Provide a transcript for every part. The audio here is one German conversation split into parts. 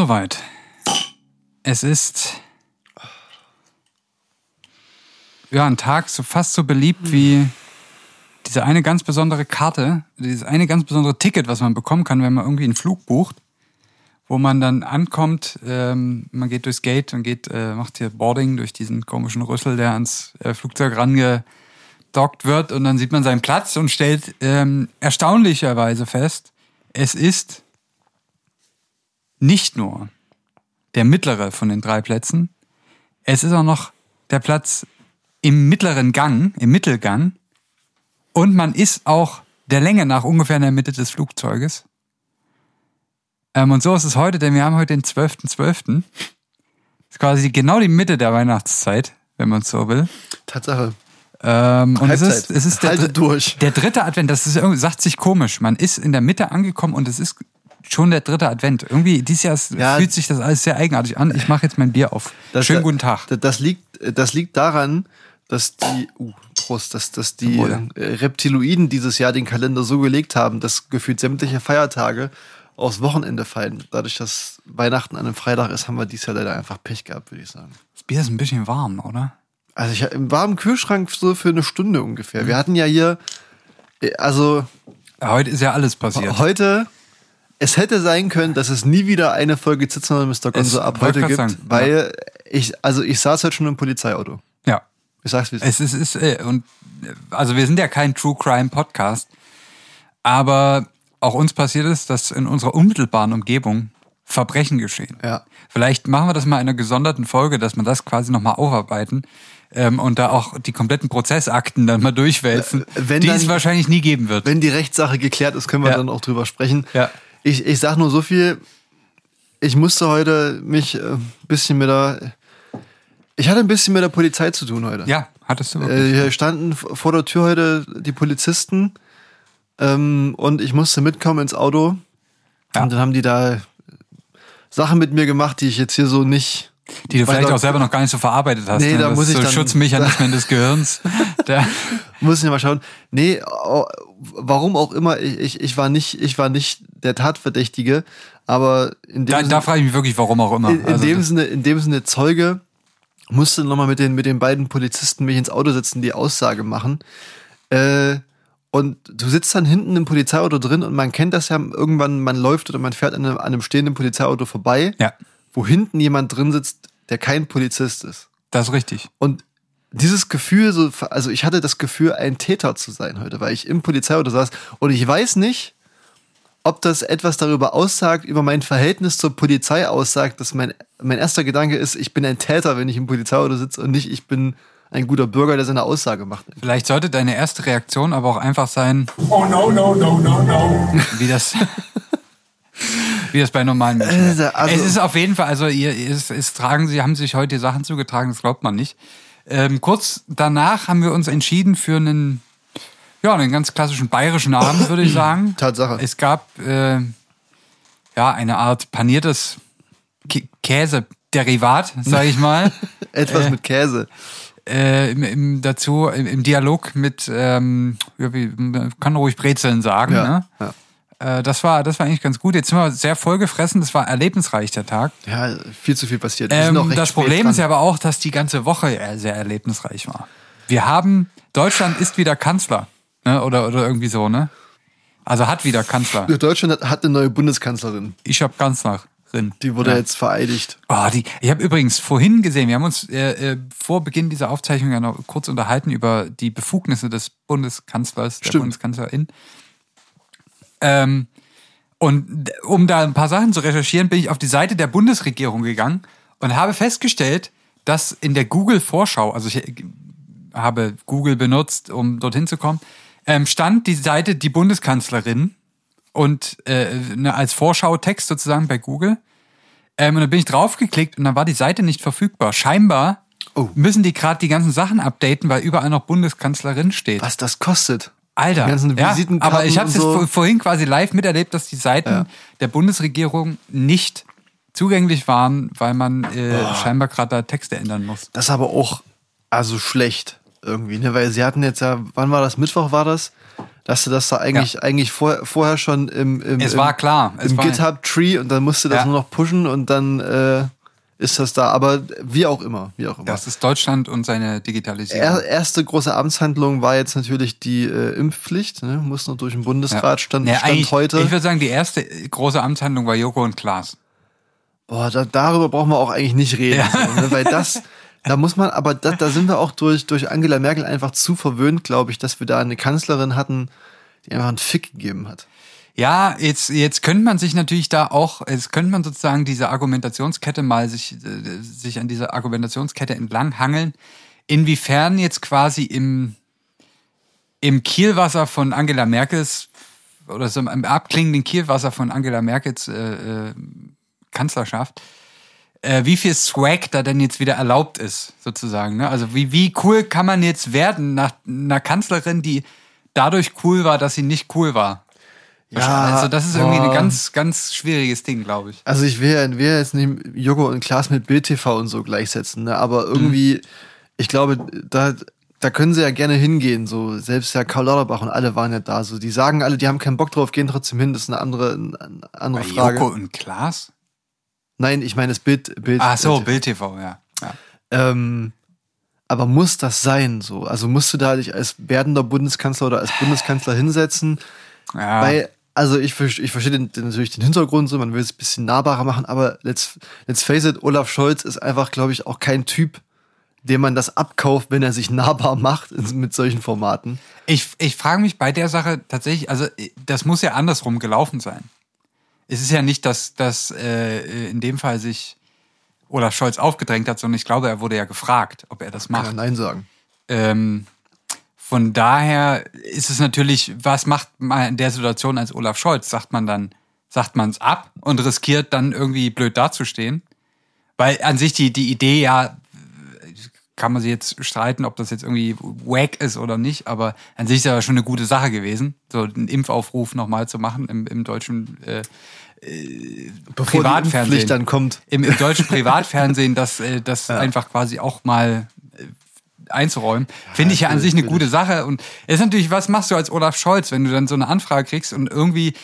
soweit. Es ist ja ein Tag so fast so beliebt wie diese eine ganz besondere Karte, dieses eine ganz besondere Ticket, was man bekommen kann, wenn man irgendwie einen Flug bucht, wo man dann ankommt, ähm, man geht durchs Gate und geht, äh, macht hier Boarding durch diesen komischen Rüssel, der ans äh, Flugzeug rangedockt wird und dann sieht man seinen Platz und stellt ähm, erstaunlicherweise fest, es ist nicht nur der mittlere von den drei Plätzen, es ist auch noch der Platz im mittleren Gang, im Mittelgang und man ist auch der Länge nach ungefähr in der Mitte des Flugzeuges. Ähm, und so ist es heute, denn wir haben heute den 12.12. .12. ist quasi genau die Mitte der Weihnachtszeit, wenn man es so will. Tatsache. Ähm, und es ist, es ist der, Halte durch. der dritte Advent. Das ist irgendwie, sagt sich komisch. Man ist in der Mitte angekommen und es ist schon der dritte Advent. Irgendwie dieses Jahr Ja. fühlt sich das alles sehr eigenartig an. Ich mache jetzt mein Bier auf. Das- Schönen guten Tag. Das, das, liegt, das liegt daran, dass die, uh, Prost, dass, dass die äh, Reptiloiden dieses Jahr den Kalender so gelegt haben, dass gefühlt sämtliche Feiertage aufs Wochenende fallen. Dadurch, dass Weihnachten an einem Freitag ist, haben wir dieses Jahr leider einfach Pech gehabt, würde ich sagen. Das Bier ist ein bisschen warm, oder? Also ich im Kühlschrank so für eine Stunde ungefähr. Wir hatten ja hier, äh, also Heute ist ja alles passiert. heute, es hätte sein können, dass es nie wieder eine Folge Zitzen oder Mr. Gonzo Es- ab heute gibt, sagen, weil ich, also ich saß heute schon im Polizeiauto. Ja. Ich sag's wie es ist. Es ist, äh, und also wir sind ja kein True Crime Podcast, aber auch uns passiert es, dass in unserer unmittelbaren Umgebung Verbrechen geschehen. Ja. Vielleicht machen wir das mal in einer gesonderten Folge, dass man das quasi nochmal aufarbeiten ähm, und da auch die kompletten Prozessakten dann mal durchwälzen, Äh, wenn die dann- es wahrscheinlich nie geben wird. Wenn die Rechtssache geklärt ist, können wir Ja. dann auch drüber sprechen. Ja. Ich, ich sag nur so viel, ich musste heute mich äh, ein bisschen mit der, ich hatte ein bisschen mit der Polizei zu tun heute. ja, hattest du wirklich. Äh, hier standen vor der Tür heute die Polizisten ähm, und ich musste mitkommen ins Auto. Ja. Und dann haben die da Sachen mit mir gemacht, die ich jetzt hier so nicht. die du vielleicht auch selber noch gar nicht so verarbeitet hast. Nee, ne? da das muss ich so dann- Schutzmechanismen des Gehirns. Der, Muss ich mal schauen. Nee, warum auch immer, ich, ich, ich war nicht, ich war nicht der Tatverdächtige, aber in dem da, Sinne- da frage ich mich wirklich, warum auch immer. in, in Also dem Sinne, in dem Sinne Zeuge musste nochmal mit den, mit den beiden Polizisten mich ins Auto setzen, die Aussage machen. Äh, und du sitzt dann hinten im Polizeiauto drin und man kennt das ja irgendwann, man läuft oder man fährt an einem, an einem stehenden Polizeiauto vorbei, Ja, wo hinten jemand drin sitzt, der kein Polizist ist. das ist richtig. Und dieses Gefühl, so, also ich hatte das Gefühl, ein Täter zu sein heute, weil ich im Polizeiauto saß und ich weiß nicht, ob das etwas darüber aussagt, über mein Verhältnis zur Polizei aussagt, dass mein, mein erster Gedanke ist, ich bin ein Täter, wenn ich im Polizeiauto sitze und nicht, ich bin ein guter Bürger, der seine Aussage macht. Vielleicht sollte deine erste Reaktion aber auch einfach sein, Oh no, no, no, no, no. wie das, wie das bei normalen Menschen ist. Äh, also- es ist auf jeden Fall, also ihr, es, es tragen sie, haben sich heute Sachen zugetragen, das glaubt man nicht. Ähm, kurz danach haben wir uns entschieden für einen, ja, einen ganz klassischen bayerischen Abend, würde ich sagen. Tatsache. Es gab, äh, ja, eine Art paniertes Kä- Käse-Derivat, sage ich mal. Etwas mit Käse. äh, im, im, dazu im, im Dialog mit, ähm, wie, man kann ruhig Brezeln sagen. Ja, Ne? ja. Äh, das war, das war eigentlich ganz gut. Jetzt sind wir sehr vollgefressen. Das war erlebnisreich der Tag. Ja, viel zu viel passiert. Ähm, das Problem dran. ist ja aber auch, dass die ganze Woche äh, sehr erlebnisreich war. Wir haben Deutschland ist wieder Kanzler, ne? Oder oder irgendwie so, ne? Also hat wieder Kanzler. Deutschland hat, hat eine neue Bundeskanzlerin. Ich hab Kanzlerin. Die wurde Ja. jetzt vereidigt. Oh, die, ich habe übrigens vorhin gesehen, wir haben uns äh, äh, vor Beginn dieser Aufzeichnung ja noch kurz unterhalten über die Befugnisse des Bundeskanzlers, der Stimmt. Bundeskanzlerin. Ähm, und um da ein paar Sachen zu recherchieren, bin ich auf die Seite der Bundesregierung gegangen und habe festgestellt, dass in der Google-Vorschau, also ich äh, habe Google benutzt, um dorthin zu kommen, ähm, stand die Seite die Bundeskanzlerin und äh, ne, als Vorschautext sozusagen bei Google. Ähm, und dann bin ich draufgeklickt und dann war die Seite nicht verfügbar. Scheinbar Oh. müssen die gerade die ganzen Sachen updaten, weil überall noch Bundeskanzlerin steht. Was das kostet. Alter, ja, aber ich habe es so. vor- vorhin quasi live miterlebt, dass die Seiten Ja. der Bundesregierung nicht zugänglich waren, weil man äh, scheinbar gerade da Texte ändern muss. Das ist aber auch also schlecht irgendwie, ne? Weil sie hatten jetzt ja, wann war das? Mittwoch war das? Dass du das da eigentlich, eigentlich vor, vorher schon im, im, Es war klar. Es im GitHub-Tree und dann musst du das Ja. nur noch pushen und dann äh, ist das da. Aber wie auch immer, wie auch immer. Das ist Deutschland und seine Digitalisierung. Er, erste große Amtshandlung war jetzt natürlich die äh, Impfpflicht. Ne? Muss noch durch den Bundesrat, stand, Ja, stand heute. Ich würde sagen, die erste große Amtshandlung war Joko und Klaas. Boah, da, darüber brauchen wir auch eigentlich nicht reden. Ja. So, ne? Weil das, da muss man, aber da, da sind wir auch durch, durch Angela Merkel einfach zu verwöhnt, glaube ich, dass wir da eine Kanzlerin hatten, die einfach einen Fick gegeben hat. Ja, jetzt, jetzt könnte man sich natürlich da auch, jetzt könnte man sozusagen diese Argumentationskette mal sich, äh, sich an dieser Argumentationskette entlang hangeln. Inwiefern jetzt quasi im, im Kielwasser von Angela Merkels oder so im abklingenden Kielwasser von Angela Merkels äh, äh, Kanzlerschaft, äh, wie viel Swag da denn jetzt wieder erlaubt ist, sozusagen. Ne? Also wie, wie cool kann man jetzt werden nach einer Kanzlerin, die dadurch cool war, dass sie nicht cool war? also das ist irgendwie ein boah. ganz, ganz schwieriges Ding, glaube ich. Also ich will, ja- will ja jetzt nicht Joko und Klaas mit Bild TV und so gleichsetzen, ne? aber irgendwie, ich glaube, da, da können sie ja gerne hingehen. So selbst ja Karl Lauterbach und alle waren ja da. So die sagen alle, die haben keinen Bock drauf, gehen trotzdem hin. Das ist eine andere, eine andere Bei Frage. Joko und Klaas? Nein, ich meine das Bild. Bild Ach so, Bild Bild TV, ja. ja. Ähm, aber muss das sein so? Also musst du da dich als werdender Bundeskanzler oder als Bundeskanzler hinsetzen? ja. Weil, also ich, ich verstehe den, den, natürlich den Hintergrund so, man will es ein bisschen nahbarer machen, aber let's, let's face it, Olaf Scholz ist einfach, glaube ich, auch kein Typ, dem man das abkauft, wenn er sich nahbar macht mit solchen Formaten. Ich, ich frage mich bei der Sache tatsächlich, also das muss ja andersrum gelaufen sein. Es ist ja nicht, dass, dass äh, in dem Fall sich Olaf Scholz aufgedrängt hat, sondern ich glaube, er wurde ja gefragt, ob er das Kann er macht. Nein sagen. Ähm, von daher ist es natürlich, was macht man in der Situation als Olaf Scholz? Sagt man dann, sagt man es ab und riskiert dann irgendwie blöd dazustehen? Weil an sich die, die Idee ja, kann man sich jetzt streiten, ob das jetzt irgendwie wack ist oder nicht, aber an sich ist ja schon eine gute Sache gewesen, so einen Impfaufruf nochmal zu machen im, im deutschen äh, Bevor die Privatfernsehen. Impfpflicht dann kommt. im, im deutschen Privatfernsehen das, äh, das einfach quasi auch mal äh, einzuräumen. Finde ich ja an sich eine gute Sache. Und es ist natürlich, was machst du als Olaf Scholz, wenn du dann so eine Anfrage kriegst und irgendwie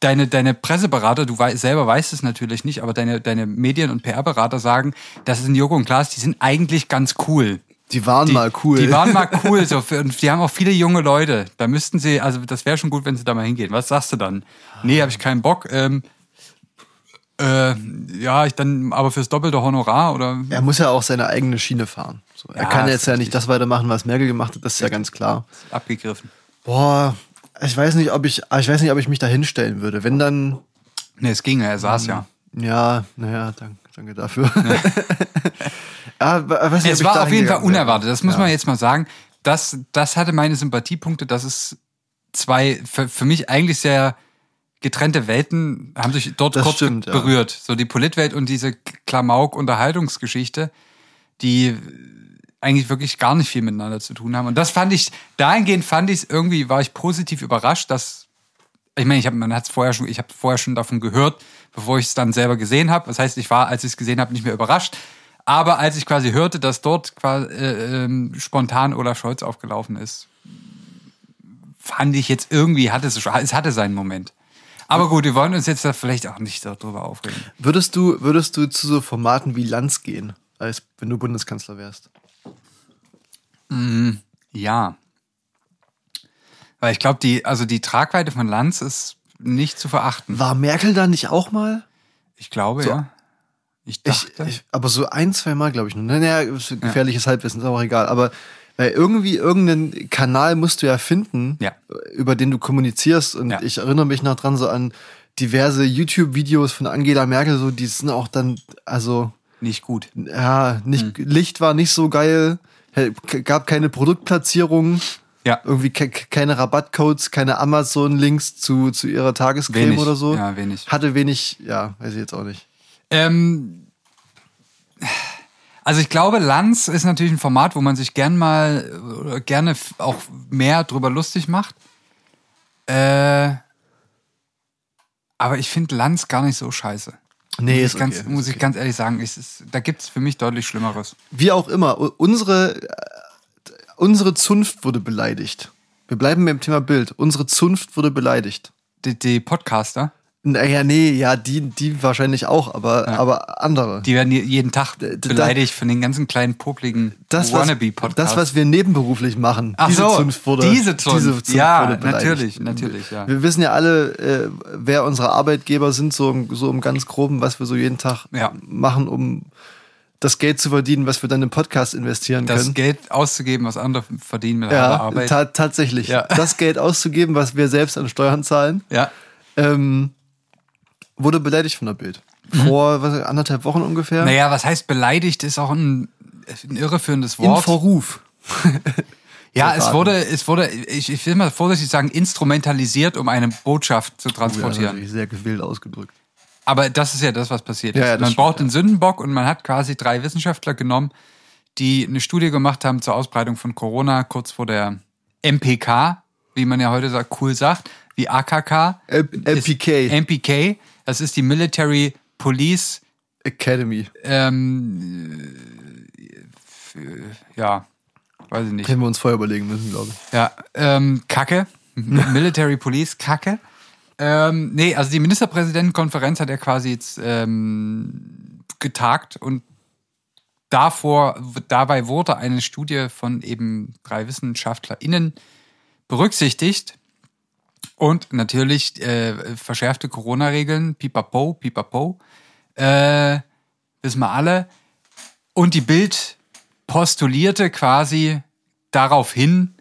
deine, deine Presseberater, du wei selber weißt es natürlich nicht, aber deine, deine Medien- und PR-Berater sagen, das sind Joko und Klaas, die sind eigentlich ganz cool. Die waren Die, mal cool. Die waren mal cool. So, und die haben auch viele junge Leute. Da müssten sie, also das wäre schon gut, wenn sie da mal hingehen. Was sagst du dann? Nee, habe ich keinen Bock. Ähm, äh, ja, ich dann aber fürs doppelte Honorar oder er muss ja auch seine eigene Schiene fahren. So, er Ja, kann jetzt ja nicht das weitermachen, was Merkel gemacht hat, das ist ja ganz klar. abgegriffen. Boah, ich weiß nicht, ob ich, ich weiß nicht, ob ich mich da hinstellen würde. Wenn dann, Nee, es ging er saß ja. ja, naja, danke, danke dafür. ja, weiß nicht, Es war auf jeden Fall unerwartet, das muss ja. man jetzt mal sagen. Das, das hatte meine Sympathiepunkte, dass es zwei für, für mich eigentlich sehr getrennte Welten haben sich dort Das kurz stimmt, ja. berührt. So die Politwelt und diese Klamauk-Unterhaltungsgeschichte, die eigentlich wirklich gar nicht viel miteinander zu tun haben. Und das fand ich, dahingehend fand ich es irgendwie, war ich positiv überrascht, dass, ich meine, ich habe, man hat es vorher schon, ich habe vorher schon davon gehört, bevor ich es dann selber gesehen habe. Das heißt, ich war, als ich es gesehen habe, nicht mehr überrascht. Aber als ich quasi hörte, dass dort quasi, äh, ähm, spontan Olaf Scholz aufgelaufen ist, fand ich jetzt irgendwie, hatte es, es hatte seinen Moment. Aber gut, wir wollen uns jetzt da vielleicht auch nicht darüber aufregen. Würdest du, würdest du zu so Formaten wie Lanz gehen, als wenn du Bundeskanzler wärst? Ja. Weil ich glaube, die, also die Tragweite von Lanz ist nicht zu verachten. War Merkel da nicht auch mal? Ich glaube, So. ja. Ich Ich, dachte. ich, aber so ein, zwei Mal, glaube ich nur. Naja, gefährliches Halbwissen, ist auch egal. Aber weil irgendwie irgendeinen Kanal musst du ja finden, Ja. über den du kommunizierst. Und Ja. ich erinnere mich noch dran so an diverse YouTube-Videos von Angela Merkel, so die sind auch dann, also nicht gut. ja, nicht Hm. Licht war nicht so geil, gab keine Produktplatzierung, Ja. irgendwie ke keine Rabattcodes, keine Amazon-Links zu, zu ihrer Tagescreme Wenig. oder so. Ja, wenig. Hatte wenig, ja, weiß ich jetzt auch nicht. Ähm, also ich glaube, Lanz ist natürlich ein Format, wo man sich gern mal oder gerne auch mehr drüber lustig macht. Äh, aber ich finde Lanz gar nicht so scheiße. Nee, muss ist ich ganz, okay, muss ist ich okay. ganz ehrlich sagen, ist, da gibt es für mich deutlich Schlimmeres. Wie auch immer, unsere, äh, unsere Zunft wurde beleidigt. Wir bleiben beim Thema Bild. Unsere Zunft wurde beleidigt. Die, die Podcaster, Naja, nee, ja, die, die wahrscheinlich auch, aber, aber andere. die werden je- jeden Tag da- beleidigt von den ganzen kleinen popligen das, was, Wannabe-Podcasts. das, was wir nebenberuflich machen, Ach diese so, Zunft wurde, diese Zunft. Ja, wurde beleidigt. natürlich, natürlich, ja. Wir wissen ja alle, äh, wer unsere Arbeitgeber sind, so, im- so im ganz Groben, was wir so jeden Tag Ja. machen, um das Geld zu verdienen, was wir dann im Podcast investieren das können. Geld auszugeben, was andere verdienen mit ja, Arbeit. ta tatsächlich. Ja. Das Geld auszugeben, was wir selbst an Steuern zahlen, ja. ähm, wurde beleidigt von der Bild. Vor was, anderthalb Wochen ungefähr. Mhm. Naja, was heißt beleidigt, ist auch ein, ein irreführendes In Wort. Verruf. ja, es wurde, es wurde, ich, ich will mal vorsichtig sagen, instrumentalisiert, um eine Botschaft zu Ja, transportieren. natürlich sehr gewählt ausgedrückt. Aber das ist ja das, was passiert ist. Ja, ja, man stimmt, braucht ja. einen Sündenbock und man hat quasi drei Wissenschaftler genommen, die eine Studie gemacht haben zur Ausbreitung von Corona kurz vor der MPK, wie man ja heute sagt, cool sagt, wie AKK. LPK. MPK, das ist die Military Police, Academy. ähm, äh, ja, weiß ich nicht. Hätten wir uns vorher überlegen müssen, glaube ich. Ja, ähm, Kacke. Military Police, Kacke. Ähm, nee, also die Ministerpräsidentenkonferenz hat ja quasi jetzt ähm, getagt und davor, dabei wurde eine Studie von eben drei WissenschaftlerInnen berücksichtigt und natürlich äh, verschärfte Corona-Regeln, pipapo, pipapo, äh, wissen wir alle. Und die Bild postulierte quasi darauf hin,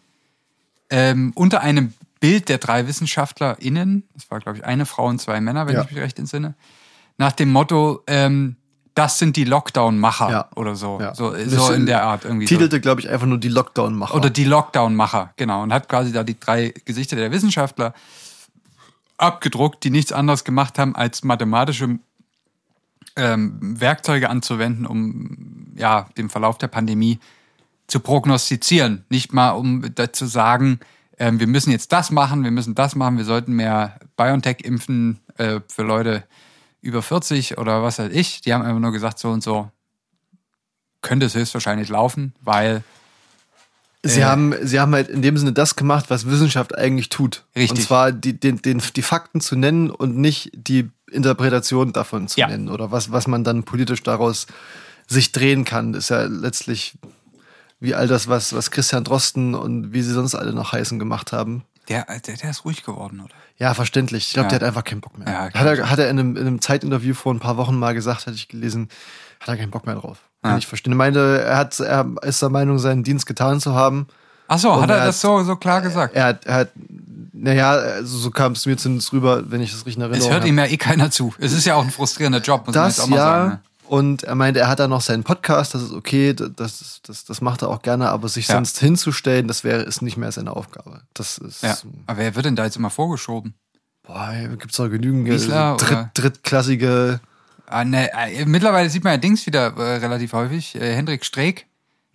ähm, unter einem Bild der drei WissenschaftlerInnen, das war, glaube ich, eine Frau und zwei Männer, wenn Ja. ich mich recht entsinne, nach dem Motto, ähm, das sind die Lockdown-Macher Ja. oder so. Ja. So, so in der Art irgendwie. So. Titelte, glaube ich, einfach nur die Lockdown-Macher. Oder die Lockdown-Macher, genau. Und hat quasi da die drei Gesichter der Wissenschaftler abgedruckt, die nichts anderes gemacht haben, als mathematische ähm, Werkzeuge anzuwenden, um ja, den Verlauf der Pandemie zu prognostizieren. Nicht mal, um zu sagen, ähm, wir müssen jetzt das machen, wir müssen das machen, wir sollten mehr BioNTech impfen äh, für Leute über 40 oder was weiß ich. Die haben einfach nur gesagt, so und so könnte es höchstwahrscheinlich laufen, weil Sie, Äh. haben, sie haben halt in dem Sinne das gemacht, was Wissenschaft eigentlich tut. Richtig. Und zwar die, den, den, die Fakten zu nennen und nicht die Interpretation davon zu Ja. nennen. Oder was, was man dann politisch daraus sich drehen kann. Das ist ja letztlich wie all das, was, was Christian Drosten und wie sie sonst alle noch heißen gemacht haben. Der, der, der ist ruhig geworden, oder? Ja, verständlich. Ich glaube, Ja. der hat einfach keinen Bock mehr. Ja, hat, er, hat er in einem, in einem Zeitinterview vor ein paar Wochen mal gesagt, hatte ich gelesen, hat er keinen Bock mehr drauf. Kann Ja. ich verstehen. Er meinte, er, hat, er ist der Meinung, seinen Dienst getan zu haben. Ach so, Und hat er er das hat- so, so klar gesagt? Er hat, er hat naja, also so kam es mir zumindest rüber, wenn ich das richtig in es hört ihm ja eh keiner zu. Es ist ja auch ein frustrierender Job, muss man jetzt Das auch mal ja. sagen. Ne? Und er meinte, er hat da noch seinen Podcast, das ist okay, das, das, das macht er auch gerne, aber sich Ja. sonst hinzustellen, das wäre ist nicht mehr seine Aufgabe. Das ist, Ja. Aber wer wird denn da jetzt immer vorgeschoben? boah, gibt es doch genügend Wiesler äh, dritt, oder- drittklassige, Ah, ne, äh, mittlerweile sieht man ja Dings wieder äh, relativ häufig. Äh, Hendrik Streeck,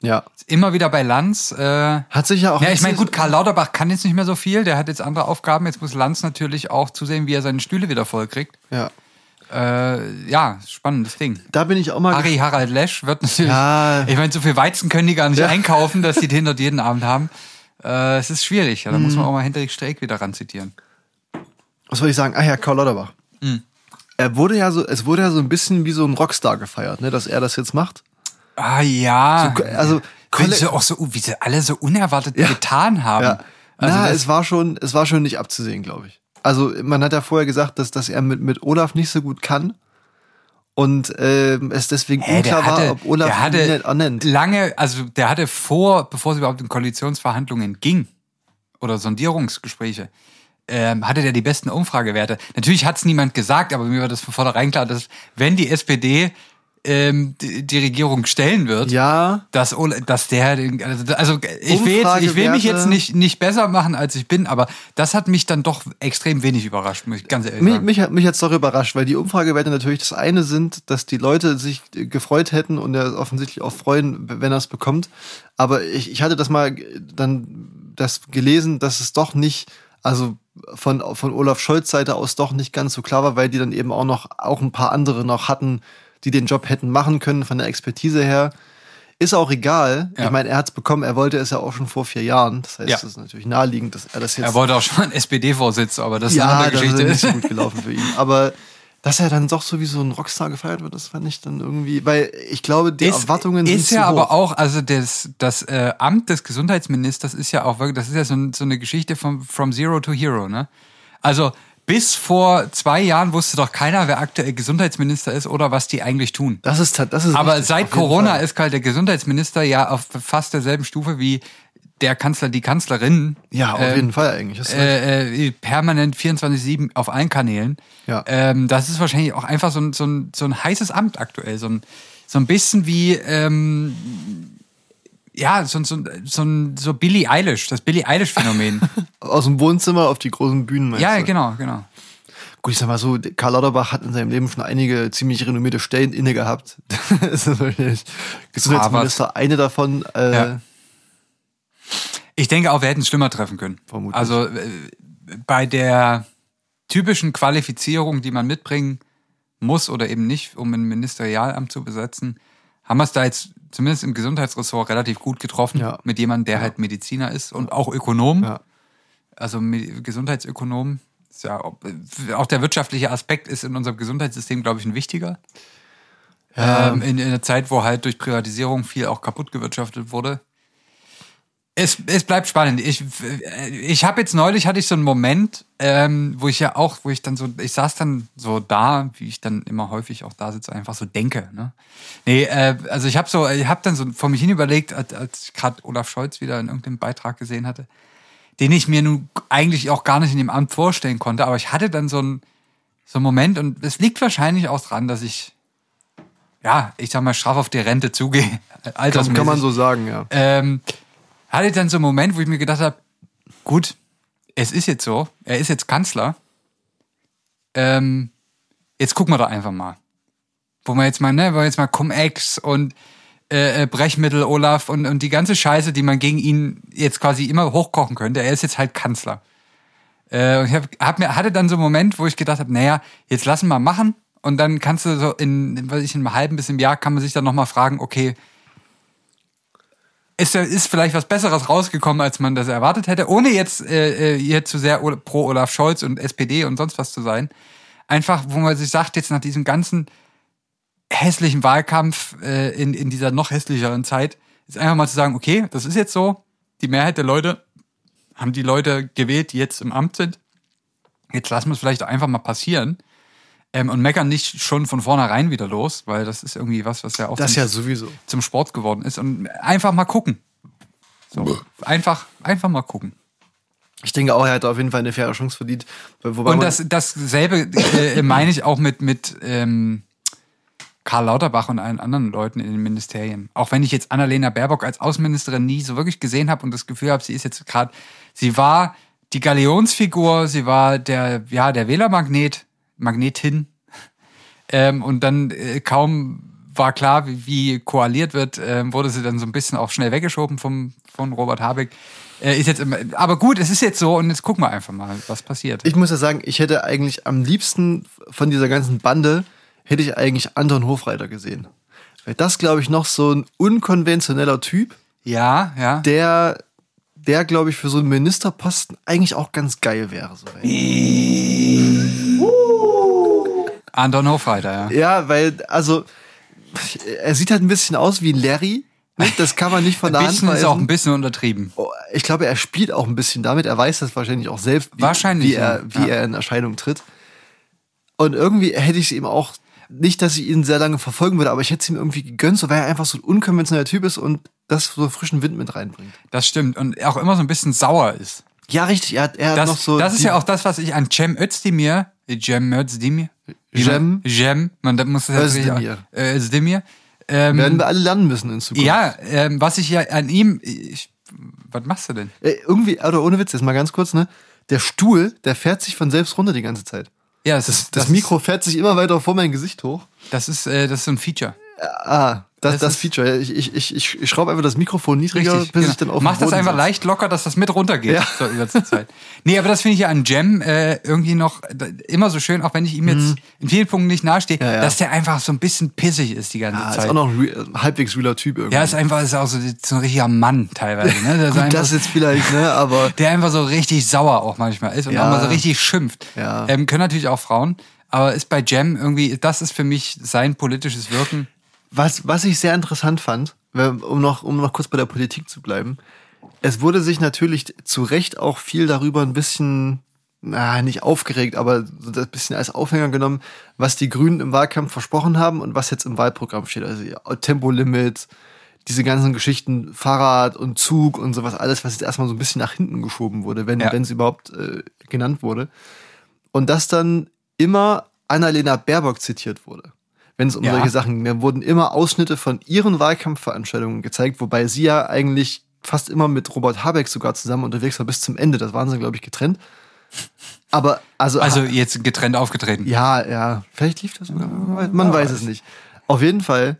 ja. ist immer wieder bei Lanz. Äh, Hat sich ja auch. ja, ich meine, gut, Karl Lauterbach kann jetzt nicht mehr so viel. Der hat jetzt andere Aufgaben. Jetzt muss Lanz natürlich auch zusehen, wie er seine Stühle wieder voll kriegt. Ja. Äh, ja, spannendes Ding. Da bin ich auch mal. Harry Harald Lesch wird natürlich. Ja. Ich meine, so viel Weizen können die gar nicht Ja. einkaufen, dass die den dort jeden Abend haben. Äh, es ist schwierig. Ja, da Mhm. muss man auch mal Hendrik Streeck wieder ranzitieren. was soll ich sagen? Ah ja, Karl Lauterbach. Hm. Er wurde ja so, es wurde ja so ein bisschen wie so ein Rockstar gefeiert, ne, dass er das jetzt macht. Ah ja. So, also, Kolle- sie auch so, wie sie alle so unerwartet getan haben. Ja. Also Na, es war schon, es war schon nicht abzusehen, glaube ich. Also man hat ja vorher gesagt, dass, dass er mit, mit Olaf nicht so gut kann und ähm, es deswegen Hä, unklar war, ob Olaf ihn hatte nicht ernennt. lange, also der hatte vor, bevor es überhaupt in Koalitionsverhandlungen ging oder Sondierungsgespräche, ähm, hatte der die besten Umfragewerte. Natürlich hat es niemand gesagt, aber mir war das von vornherein klar, dass wenn die SPD ähm, die, die Regierung stellen wird, Ja, dass, dass der, also, ich will, jetzt, ich will mich jetzt nicht, nicht besser machen, als ich bin, aber das hat mich dann doch extrem wenig überrascht, muss ich ganz ehrlich mich, sagen. mich, hat- mich hat's doch überrascht, weil die Umfragewerte natürlich das eine sind, dass die Leute sich gefreut hätten und er offensichtlich auch freuen, wenn er es bekommt. Aber ich, ich hatte das mal dann das gelesen, dass es doch nicht, also von, von Olaf Scholz Seite aus doch nicht ganz so klar war, weil die dann eben auch noch auch ein paar andere noch hatten, die den Job hätten machen können von der Expertise her. Ist auch egal. Ja. Ich meine, er hat es bekommen, er wollte es ja auch schon vor vier Jahren. Das heißt, Ja. es ist natürlich naheliegend, dass er das jetzt. Er wollte auch schon SPD-Vorsitz, aber das ist ja, eine das andere ist Geschichte. nicht so gut gelaufen für ihn. Aber dass er dann doch so wie so ein Rockstar gefeiert wird, das fand ich dann irgendwie, weil ich glaube, die Erwartungen sind ist ja aber hoch. auch, also das, das äh, Amt des Gesundheitsministers ist ja auch wirklich, das ist ja so, so eine Geschichte von From Zero to Hero, ne? Also bis vor zwei Jahren wusste doch keiner, wer aktuell Gesundheitsminister ist oder was die eigentlich tun. Das ist, das ist Aber richtig, seit Corona Fall. ist halt der Gesundheitsminister ja auf fast derselben Stufe wie der Kanzler, die Kanzlerin. Ja, auf Ähm, jeden Fall eigentlich. Äh, äh, permanent 24-7 auf allen Kanälen. Ja. Ähm, das ist wahrscheinlich auch einfach so ein, so ein, so ein heißes Amt aktuell. So ein, so ein bisschen wie, ähm, ja, so, so, so, so Billie Eilish, das Billie Eilish-Phänomen. aus dem Wohnzimmer auf die großen Bühnen. meinst ja, du? genau, genau. Gut, ich sag mal so, Karl Lauterbach hat in seinem Leben schon einige ziemlich renommierte Stellen inne gehabt. Das ist natürlich Gesundheitsminister, eine davon. Äh, Ja. Ich denke auch, wir hätten es schlimmer treffen können. Vermutlich. Also äh, bei der typischen Qualifizierung, die man mitbringen muss oder eben nicht, um ein Ministerialamt zu besetzen, haben wir es da jetzt zumindest im Gesundheitsressort relativ gut getroffen Ja. mit jemandem, der halt Mediziner ist und auch Ökonom, Ja. also Gesundheitsökonom. Ist ja auch, auch der wirtschaftliche Aspekt ist in unserem Gesundheitssystem, glaube ich, ein wichtiger. Ähm, in, in einer Zeit, wo halt durch Privatisierung viel auch kaputt gewirtschaftet wurde. Es, es bleibt spannend. Ich, ich habe jetzt neulich hatte ich so einen Moment, ähm, wo ich ja auch, wo ich dann so, ich saß dann so da, wie ich dann immer häufig auch da sitze, einfach so denke. Ne? Nee, äh, also ich habe so, ich habe dann so vor mich hin überlegt, als, als ich gerade Olaf Scholz wieder in irgendeinem Beitrag gesehen hatte, den ich mir nun eigentlich auch gar nicht in dem Amt vorstellen konnte, aber ich hatte dann so einen, so einen Moment und es liegt wahrscheinlich auch dran, dass ich, ja, ich sag mal, straff auf die Rente zugehe. kann, Altersmäßig kann man so sagen, ja. ähm, hatte dann so einen Moment, wo ich mir gedacht habe, gut, es ist jetzt so, er ist jetzt Kanzler. Ähm, jetzt gucken wir doch einfach mal. Wo wir jetzt mal, ne, wo wir jetzt mal Cum-Ex und äh, äh, Brechmittel Olaf und, und die ganze Scheiße, die man gegen ihn jetzt quasi immer hochkochen könnte. Er ist jetzt halt Kanzler. Äh, und ich hab, hab mir, hatte dann so einen Moment, wo ich gedacht habe, naja, jetzt lassen wir machen und dann kannst du so in, in, weiß ich, in einem halben bis im Jahr kann man sich dann nochmal fragen, okay, ist, ist vielleicht was Besseres rausgekommen, als man das erwartet hätte, ohne jetzt äh, äh, hier zu sehr pro Olaf Scholz und SPD und sonst was zu sein. Einfach, wo man sich sagt, jetzt nach diesem ganzen hässlichen Wahlkampf äh, in, in dieser noch hässlicheren Zeit, ist einfach mal zu sagen, okay, das ist jetzt so, die Mehrheit der Leute haben die Leute gewählt, die jetzt im Amt sind. Jetzt lassen wir es vielleicht einfach mal passieren. Ähm, und meckern nicht schon von vornherein wieder los, weil das ist irgendwie was, was ja auch Das zum, ja sowieso. zum Sport geworden ist. Und einfach mal gucken. So, einfach, einfach mal gucken. Ich denke auch, er hat auf jeden Fall eine faire Chance verdient. Wobei Und das, dasselbe äh, meine ich auch mit, mit ähm, Karl Lauterbach und allen anderen Leuten in den Ministerien. Auch wenn ich jetzt Annalena Baerbock als Außenministerin nie so wirklich gesehen habe und das Gefühl habe, sie ist jetzt gerade, sie war die Galionsfigur, sie war der, ja, der Wählermagnet, Magnetin. Ähm, und dann äh, kaum war klar, wie, wie koaliert wird, ähm, wurde sie dann so ein bisschen auch schnell weggeschoben vom, von Robert Habeck. Äh, ist jetzt, immer- aber gut, es ist jetzt so und jetzt gucken wir einfach mal, was passiert. ich muss ja sagen, ich hätte eigentlich am liebsten von dieser ganzen Bande, hätte ich eigentlich Anton Hofreiter gesehen. Weil das, glaube ich, noch so ein unkonventioneller Typ, Ja, ja. der, der glaube ich, für so einen Ministerposten eigentlich auch ganz geil wäre. So. Anton Hofreiter, ja. Ja, weil, also, er sieht halt ein bisschen aus wie Larry. Ne? Das kann man nicht von der Hand bisschen ist auch ein weisen. bisschen untertrieben. Oh, Ich glaube, er spielt auch ein bisschen damit. Er weiß das wahrscheinlich auch selbst, wie, Wahrscheinlich, wie, er, wie Ja. er in Erscheinung tritt. Und irgendwie hätte ich es ihm auch, nicht, dass ich ihn sehr lange verfolgen würde, aber ich hätte es ihm irgendwie gegönnt, so weil er einfach so ein unkonventioneller Typ ist und das so frischen Wind mit reinbringt. Das stimmt. Und auch immer so ein bisschen sauer ist. Ja, richtig. Er hat, er hat Das, noch so. das ist ja auch das, was ich an Cem Özdemir, Cem Özdemir, Cem? Cem, man muss das ja Özdemir. äh, Özdemir. Ähm, werden wir alle lernen müssen in Zukunft. ja, ähm, was ich ja an ihm, ich, was machst du denn? Äh, irgendwie, oder ohne Witz, jetzt mal ganz kurz, ne? Der Stuhl, der fährt sich von selbst runter die ganze Zeit. Ja, das, Das, ist, das, Mikro fährt sich immer weiter vor mein Gesicht hoch. Das ist, äh, das ist so ein Feature. Ah, das, Das das, Feature. Ich, ich, ich, ich, schraube einfach das Mikrofon niedriger, Richtig. bis genau. ich dann auf Mach das einfach sitze. leicht locker, dass das mit runtergeht Ja. die Zeit. Nee, aber das finde ich ja an Jam äh, irgendwie noch äh, immer so schön, auch wenn ich ihm jetzt in vielen Punkten nicht nahestehe, Mhm. Ja, ja. dass der einfach so ein bisschen pissig ist die ganze Ah, Zeit. ist auch noch ein re halbwegs realer Typ irgendwie. ja, ist einfach ist auch so, so ein richtiger Mann teilweise. Ne? Der, Gut, einfach, das jetzt vielleicht, ne, aber der einfach so richtig sauer auch manchmal ist und auch mal so richtig schimpft. Ja. Ähm, können natürlich auch Frauen, aber ist bei Jam irgendwie, das ist für mich sein politisches Wirken. Was, was ich sehr interessant fand, wenn- um noch, um noch kurz bei der Politik zu bleiben, es wurde sich natürlich zu Recht auch viel darüber ein bisschen, na, nicht aufgeregt, aber so ein bisschen als Aufhänger genommen, was die Grünen im Wahlkampf versprochen haben und was jetzt im Wahlprogramm steht. Also Tempolimit, diese ganzen Geschichten, Fahrrad und Zug und sowas, alles, was jetzt erstmal so ein bisschen nach hinten geschoben wurde, wenn Ja. wenn es überhaupt äh, genannt wurde. Und dass dann immer Annalena Baerbock zitiert wurde. Wenn es um Ja. solche Sachen ging, dann wurden immer Ausschnitte von ihren Wahlkampfveranstaltungen gezeigt, wobei sie ja eigentlich fast immer mit Robert Habeck sogar zusammen unterwegs war bis zum Ende. Das waren sie, glaube ich, getrennt. Aber also, Also jetzt getrennt aufgetreten. ja, ja, vielleicht lief das sogar. Man weiß, man weiß es nicht. Auf jeden Fall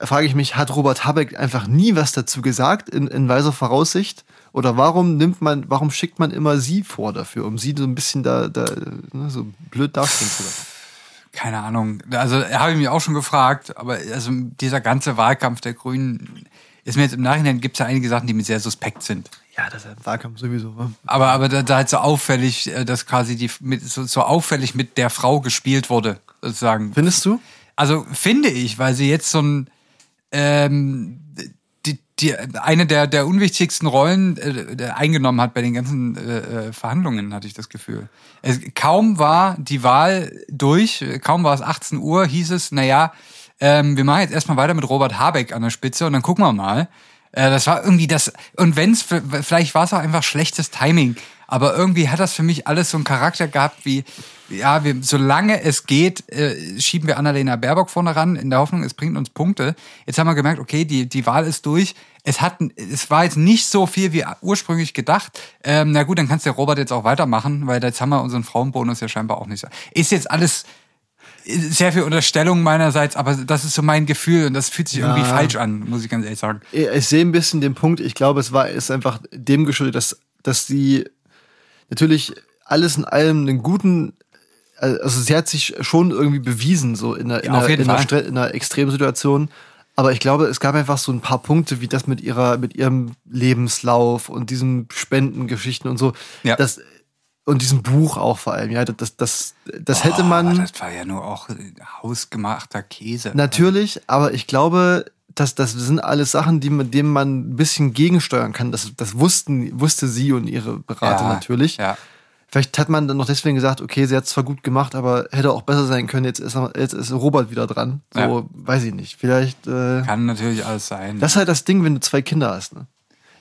frage ich mich, hat Robert Habeck einfach nie was dazu gesagt in, in weiser Voraussicht? Oder warum nimmt man, warum schickt man immer sie vor dafür, um sie so ein bisschen da, da ne, so blöd dastehen zu lassen? Keine Ahnung. Also habe ich mich auch schon gefragt, aber also dieser ganze Wahlkampf der Grünen ist mir jetzt im Nachhinein gibt es ja einige Sachen, die mir sehr suspekt sind. Ja, das ist im Wahlkampf sowieso. wa? Aber aber da, da halt so auffällig, äh, dass quasi die mit, so, so auffällig mit der Frau gespielt wurde, sozusagen. Findest du? Also finde ich, weil sie jetzt so ein ähm, die, eine der, der unwichtigsten Rollen äh, eingenommen hat bei den ganzen äh, äh, Verhandlungen, hatte ich das Gefühl. Es, kaum war die Wahl durch, kaum war es 18 Uhr, hieß es, naja, ähm, wir machen jetzt erstmal weiter mit Robert Habeck an der Spitze und dann gucken wir mal. Äh, das war irgendwie das, und wenn's, vielleicht war es auch einfach schlechtes Timing, aber irgendwie hat das für mich alles so einen Charakter gehabt wie, ja, wir, solange es geht, äh, schieben wir Annalena Baerbock vorne ran, in der Hoffnung, es bringt uns Punkte. Jetzt haben wir gemerkt, okay, die, die Wahl ist durch. Es hat, es war jetzt nicht so viel wie ursprünglich gedacht. Ähm, na gut, dann kannst der Robert jetzt auch weitermachen, weil jetzt haben wir unseren Frauenbonus ja scheinbar auch nicht so. Ist jetzt alles sehr viel Unterstellung meinerseits, aber das ist so mein Gefühl und das fühlt sich irgendwie Ja. falsch an, muss ich ganz ehrlich sagen. Ich sehe ein bisschen den Punkt, ich glaube, es war ist einfach dem geschuldet, dass, dass sie natürlich alles in allem einen guten, also sie hat sich schon irgendwie bewiesen, so in einer, in Ja, auf einer, in einer, in einer Extremsituation. Aber ich glaube, es gab einfach so ein paar Punkte, wie das mit ihrer, mit ihrem Lebenslauf und diesen Spendengeschichten und so. Ja. Das, und diesem Buch auch vor allem, ja, das, das, das hätte Oh, man. aber Das war ja nur auch hausgemachter Käse. Natürlich, aber ich glaube, dass das sind alles Sachen, die man, denen man ein bisschen gegensteuern kann. Das, das wussten, wusste sie und ihre Berater Ja, natürlich. Ja. Vielleicht hat man dann noch deswegen gesagt, okay, sie hat es zwar gut gemacht, aber hätte auch besser sein können. Jetzt ist, jetzt ist Robert wieder dran. So, Ja. weiß ich nicht. Vielleicht. Äh, Kann natürlich alles sein. das ist halt das Ding, wenn du zwei Kinder hast. Ne?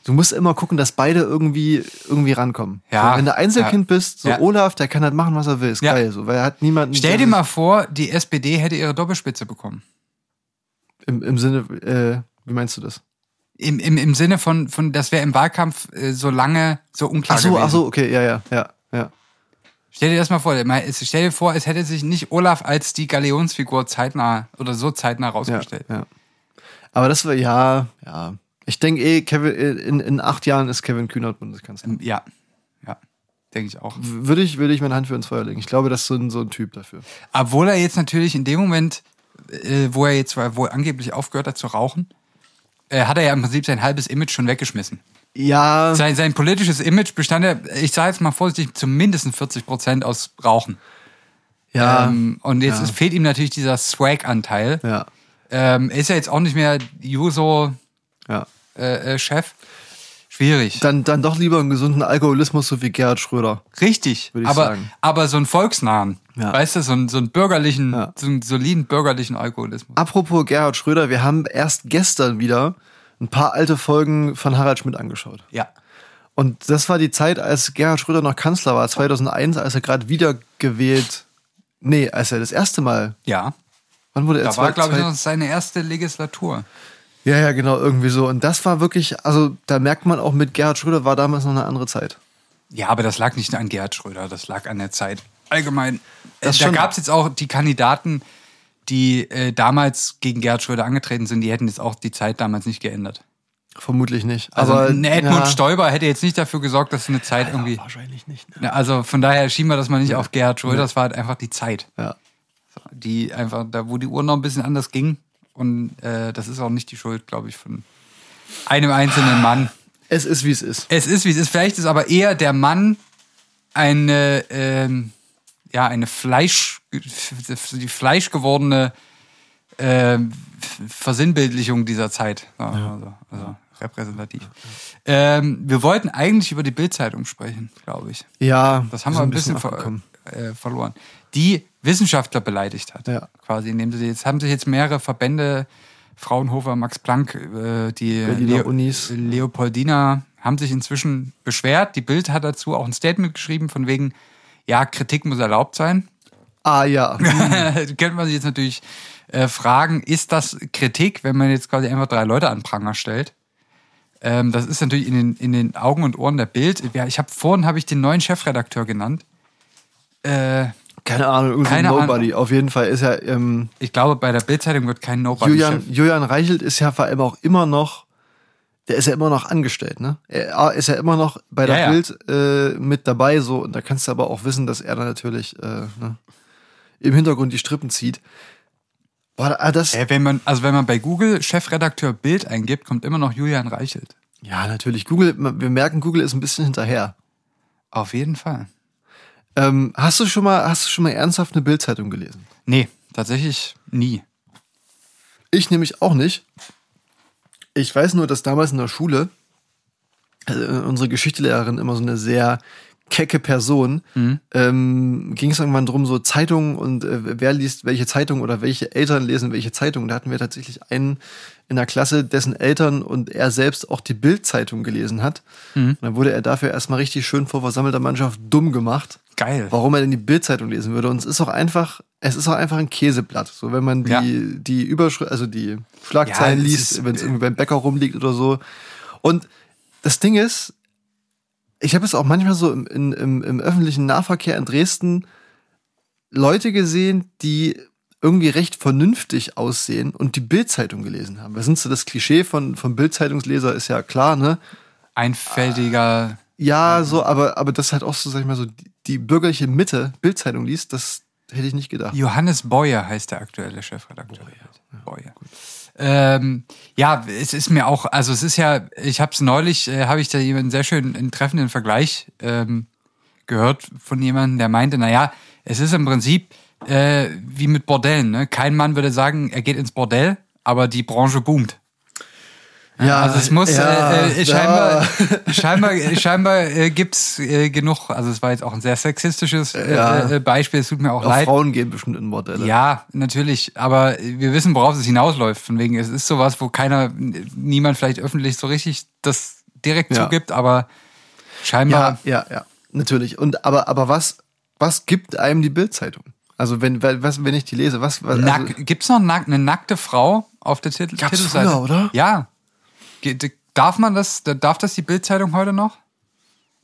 Du musst immer gucken, dass beide irgendwie irgendwie rankommen. Ja, So, wenn du Einzelkind ja. bist, so Ja. Olaf, der kann halt machen, was er will. Ist geil. So, weil er hat niemanden. Stell dir mal vor, die SPD hätte ihre Doppelspitze bekommen. Im, im Sinne, äh, wie meinst du das? Im, im, im Sinne von, von, das wäre im Wahlkampf äh, so lange so unklar Ach so, gewesen. ach so, okay, ja, ja, ja, ja. Stell dir das mal vor. Stell dir vor, es hätte sich nicht Olaf als die Galeonsfigur zeitnah oder so zeitnah Ja, rausgestellt. ja. Aber das war, ja, ja. Ich denke eh, Kevin, in, in acht Jahren ist Kevin Kühnert Bundeskanzler. Ähm, Ja, ja, denke ich auch. Würde ich, würde ich meine Hand für ins Feuer legen. Ich glaube, das ist so ein, so ein Typ dafür. Obwohl er jetzt natürlich in dem Moment, äh, wo er jetzt, wo er angeblich aufgehört hat zu rauchen, äh, hat er ja im Prinzip sein halbes Image schon weggeschmissen. Ja, Sein, sein politisches Image bestand ja, ich sage jetzt mal vorsichtig, zu mindestens 40 Prozent aus Rauchen. ja, Ähm, und jetzt ja. ist, fehlt ihm natürlich dieser Swag-Anteil. ja, Ähm, ist er jetzt auch nicht mehr Juso-Chef? ja. Äh, äh, Chef? Schwierig. Dann, dann doch lieber einen gesunden Alkoholismus, so wie Gerhard Schröder. Richtig. Würde ich aber, sagen. aber so einen volksnahen, Ja. weißt du, so einen, so einen bürgerlichen, Ja. so einen soliden bürgerlichen Alkoholismus. Apropos Gerhard Schröder, wir haben erst gestern wieder ein paar alte Folgen von Harald Schmidt angeschaut. Ja. Und das war die Zeit, als Gerhard Schröder noch Kanzler war, 2001, als er gerade wiedergewählt, nee, als er das erste Mal, Ja. wann wurde er? Da war, Zwei- glaube ich, noch seine erste Legislatur. Ja, ja, genau, irgendwie so. Und das war wirklich, also da merkt man auch mit Gerhard Schröder war damals noch eine andere Zeit. Ja, aber das lag nicht nur an Gerhard Schröder, das lag an der Zeit. Allgemein. Äh, Das da schon. gab es jetzt auch die Kandidaten, die äh, damals gegen Gerhard Schröder angetreten sind, die hätten jetzt auch die Zeit damals nicht geändert. Vermutlich nicht. Also aber ein Edmund ja, Stoiber hätte jetzt nicht dafür gesorgt, dass eine Zeit irgendwie. Wahrscheinlich nicht. Ne? Ja, also von daher schieben wir das mal nicht auf Gerhard Schröder, das war halt einfach die Zeit. Ja. Die einfach, da wo die Uhr noch ein bisschen anders ging. Und äh, das ist auch nicht die Schuld, glaube ich, von einem einzelnen Mann. Es ist, wie es ist. Es ist, wie es ist. Vielleicht ist aber eher der Mann eine, ähm, ja, eine Fleisch, die fleischgewordene ähm, Versinnbildlichung dieser Zeit. Ja, Also, also repräsentativ. Ähm, wir wollten eigentlich über die Bildzeitung sprechen, glaube ich. Ja, Das haben wir ein bisschen ver äh, verloren. Die Wissenschaftler beleidigt hat. Ja. Quasi, indem sie jetzt haben sich jetzt mehrere Verbände, Fraunhofer, Max Planck, äh, die Berliner Unis. Leopoldina, haben sich inzwischen beschwert. Die Bild hat dazu auch ein Statement geschrieben, von wegen, ja, Kritik muss erlaubt sein. Ah ja. Könnte man sich jetzt natürlich äh, fragen, ist das Kritik, wenn man jetzt quasi einfach drei Leute an Pranger stellt? Ähm, das ist natürlich in den, in den Augen und Ohren der Bild. Ja, ich habe vorhin habe ich den neuen Chefredakteur genannt. Äh, Keine Ahnung, irgend so ein Keine Ahnung. Nobody. Auf jeden Fall ist ja ähm, ich glaube, bei der Bildzeitung wird kein Nobody Julian, Chef. Julian Reichelt ist ja vor allem auch immer noch, der ist ja immer noch angestellt, ne? Er ist ja immer noch bei der Ja, ja. Bild äh, mit dabei, so und da kannst du aber auch wissen, dass er dann natürlich äh, ne, im Hintergrund die Strippen zieht. Boah, ah, das, Äh, wenn man, also wenn man bei Google Chefredakteur Bild eingibt, kommt immer noch Julian Reichelt. ja, natürlich. Google, wir merken, Google ist ein bisschen hinterher. Auf jeden Fall. Ähm, hast du schon mal, hast du schon mal ernsthaft eine Bildzeitung gelesen? Nee, tatsächlich nie. Ich nämlich auch nicht. Ich weiß nur, dass damals in der Schule also unsere Geschichtslehrerin immer so eine sehr kecke Person, ähm, ging es irgendwann drum, so Zeitungen und äh, wer liest welche Zeitung oder welche Eltern lesen welche Zeitung. Da hatten wir tatsächlich einen in der Klasse, dessen Eltern und er selbst auch die Bild-Zeitung gelesen hat. Und dann wurde er dafür erstmal richtig schön vor versammelter Mannschaft dumm gemacht. Geil. Warum er denn die Bildzeitung lesen würde. Und es ist auch einfach, es ist auch einfach ein Käseblatt. So, wenn man die, Ja. die Überschrift, also die Schlagzeilen Ja, es liest, ist- wenn es irgendwie beim Bäcker rumliegt oder so. Und das Ding ist, ich habe es auch manchmal so im, im, im öffentlichen Nahverkehr in Dresden Leute gesehen, die irgendwie recht vernünftig aussehen und die Bildzeitung gelesen haben. Was sind so das Klischee von, von Bildzeitungsleser ist ja klar, ne? Einfältiger. Ja, so, aber, aber das halt auch so, sag ich mal, so die, bürgerliche Mitte Bildzeitung liest, das hätte ich nicht gedacht. Johannes Beuer heißt der aktuelle Chefredakteur. Beuer. Ähm, ja, es ist mir auch, also es ist ja, ich habe es neulich, äh, habe ich da jemanden sehr schön einen treffenden Vergleich ähm, gehört von jemandem, der meinte, naja, es ist im Prinzip äh, wie mit Bordellen. Ne? Kein Mann würde sagen, er geht ins Bordell, aber die Branche boomt. Ja, Also es muss ja, äh, äh, ja. scheinbar scheinbar scheinbar äh, gibt's äh, genug. Also es war jetzt auch ein sehr sexistisches äh, Ja. äh, Beispiel. Es tut mir auch Auch leid. Frauen gehen bestimmt in Bordelle. Ja, natürlich. Aber wir wissen, worauf es hinausläuft. Von wegen, es ist sowas, wo keiner, niemand vielleicht öffentlich so richtig das direkt zugibt, aber scheinbar. ja, ja, ja, natürlich. Und aber, aber was, was gibt einem die Bildzeitung? Also wenn, was, wenn ich die lese, was, was also, Nack, gibt's noch eine nackte Frau auf der Titel Gab's Titelseite? früher, oder? Ja. Darf man das, darf das die Bildzeitung heute noch?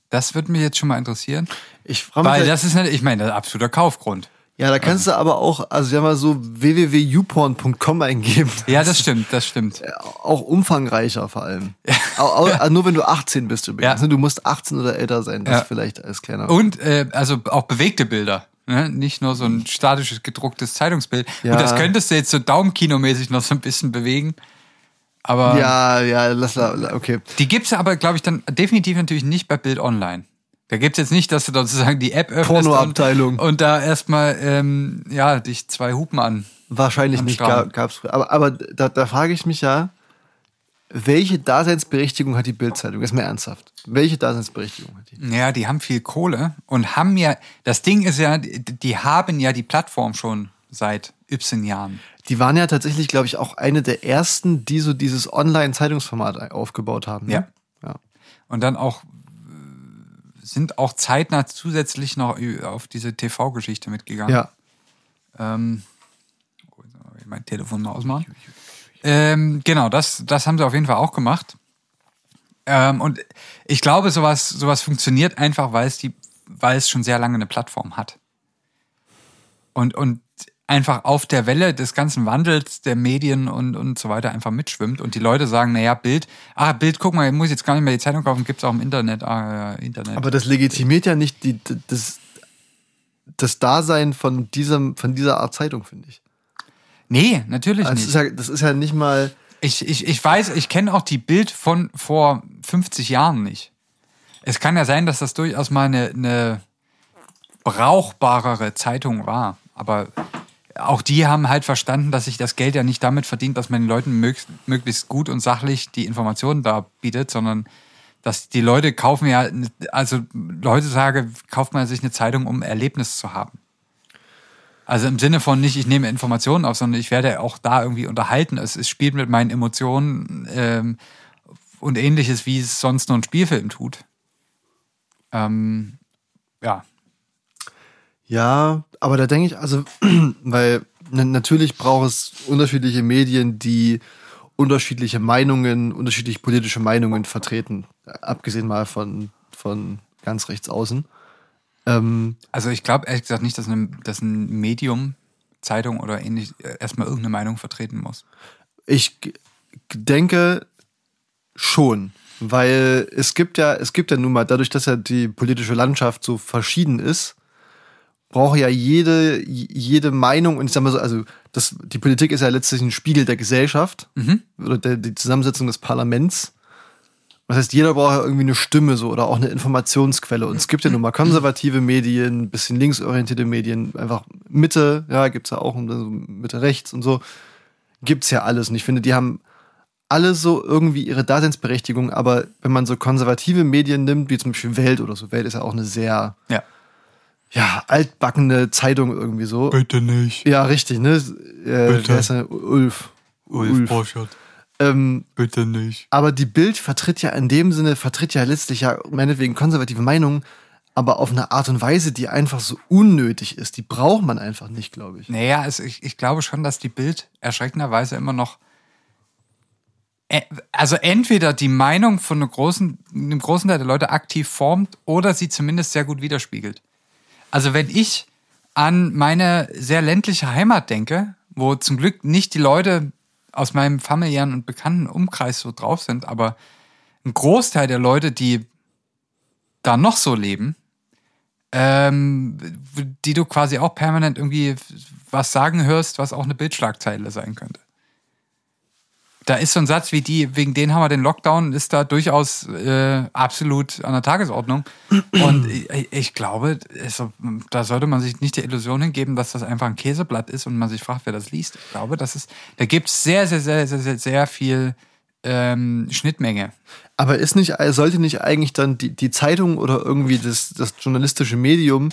Das würde mich jetzt schon mal interessieren. ich frage mich, Weil das ist, ich meine, das ist absoluter Kaufgrund. ja, da kannst du aber auch, also ja mal so www.youporn.com eingeben. Ja, das stimmt, das stimmt. Auch umfangreicher vor allem. Au- au- also nur wenn du 18 bist übrigens. Ja. ne? Du musst 18 oder älter sein, das Ja. vielleicht als kleiner. Und äh, also auch bewegte Bilder. Ne? Nicht nur so ein statisches, gedrucktes Zeitungsbild. Ja. Und das könntest du jetzt so Daumenkinomäßig noch so ein bisschen bewegen. Aber Ja, ja, lass la- okay. die gibt's aber, glaube ich, dann definitiv natürlich nicht bei Bild Online. Da gibt's jetzt nicht, dass du dort sozusagen die App öffnest Pornoabteilung. und, und da erstmal ähm, ja, dich zwei Hupen an. Wahrscheinlich nicht, Strand. gab, gab's. Aber, aber da, da frage ich mich ja, welche Daseinsberechtigung hat die Bildzeitung? Ist mal ernsthaft. Welche Daseinsberechtigung hat die? Ja, die haben viel Kohle und haben ja, das Ding ist ja, die, die haben ja die Plattform schon seit y Jahren. Die waren ja tatsächlich, glaube ich, auch eine der ersten, die so dieses Online-Zeitungsformat aufgebaut haben. Ne? Ja. ja. Und dann auch äh, sind auch zeitnah zusätzlich noch auf diese TV-Geschichte mitgegangen. Ja. Ähm, oh, mein Telefon mal ausmachen. Ähm, genau, das, das haben sie auf jeden Fall auch gemacht. Ähm, und ich glaube, sowas, sowas funktioniert einfach, weil es die, weil es schon sehr lange eine Plattform hat. Und, und einfach auf der Welle des ganzen Wandels der Medien und, und so weiter einfach mitschwimmt und die Leute sagen, naja, Bild, ah, Bild, guck mal, ich muss jetzt gar nicht mehr die Zeitung kaufen, gibt's auch im Internet, ah, ja, Internet. Aber das legitimiert ja nicht die, das, das Dasein von, diesem, von dieser Art Zeitung, finde ich. nee, natürlich Also das, nicht. ist ja, das ist ja nicht mal. Ich, ich, ich weiß, ich kenne auch die Bild von vor 50 Jahren nicht. Es kann ja sein, dass das durchaus mal eine, eine brauchbarere Zeitung war. Aber auch die haben halt verstanden, dass sich das Geld ja nicht damit verdient, dass man den Leuten möglichst, gut und sachlich die Informationen da bietet, sondern dass die Leute kaufen ja, also heutzutage kauft man sich eine Zeitung, um Erlebnis zu haben. Also im Sinne von nicht, ich nehme Informationen auf, sondern ich werde auch da irgendwie unterhalten. Es, es spielt mit meinen Emotionen ähm, und ähnliches, wie es sonst nur ein Spielfilm tut. Ähm, ja. Ja, aber da denke ich, also, weil na- natürlich braucht es unterschiedliche Medien, die unterschiedliche Meinungen, unterschiedliche politische Meinungen vertreten. Abgesehen mal von, von ganz rechts außen. Ähm, Also ich glaube ehrlich gesagt nicht, dass, eine, dass ein Medium, Zeitung oder ähnlich äh, erstmal irgendeine Meinung vertreten muss. Ich denke schon, weil es gibt ja, es gibt ja nun mal, dadurch, dass ja die politische Landschaft so verschieden ist, braucht ja jede, jede Meinung, und ich sag mal so, also das, die Politik ist ja letztlich ein Spiegel der Gesellschaft oder der, die Zusammensetzung des Parlaments. Das heißt, jeder braucht ja irgendwie eine Stimme so oder auch eine Informationsquelle. Und es gibt ja nun mal konservative Medien, ein bisschen linksorientierte Medien, einfach Mitte, ja, gibt's ja auch Mitte rechts und so. Gibt's ja alles. Und ich finde, die haben alle so irgendwie ihre Daseinsberechtigung, aber wenn man so konservative Medien nimmt, wie zum Beispiel Welt oder so, Welt ist ja auch eine sehr, Ja. Ja, altbackene Zeitung irgendwie so. Bitte nicht. Ja, richtig, ne? Äh, Bitte. wer ist der? Ulf. Borchert. Ähm, Bitte nicht. aber die Bild vertritt ja in dem Sinne, vertritt ja letztlich ja meinetwegen konservative Meinungen, aber auf eine Art und Weise, die einfach so unnötig ist. Die braucht man einfach nicht, glaube ich. Naja, es, ich, ich glaube schon, dass die Bild erschreckenderweise immer noch. Ä- Also entweder die Meinung von einem großen, einem großen Teil der Leute aktiv formt oder sie zumindest sehr gut widerspiegelt. Also wenn ich an meine sehr ländliche Heimat denke, wo zum Glück nicht die Leute aus meinem familiären und bekannten Umkreis so drauf sind, aber ein Großteil der Leute, die da noch so leben, ähm, die du quasi auch permanent irgendwie was sagen hörst, was auch eine Bildschlagzeile sein könnte. Da ist so ein Satz wie die, wegen denen haben wir den Lockdown, ist da durchaus äh, absolut an der Tagesordnung. Und ich, ich glaube, also, da sollte man sich nicht die Illusion hingeben, dass das einfach ein Käseblatt ist und man sich fragt, wer das liest. Ich glaube, das ist, da gibt es sehr, sehr, sehr, sehr, sehr, sehr viel ähm, Schnittmenge. Aber ist nicht, sollte nicht eigentlich dann die, die Zeitung oder irgendwie das, das journalistische Medium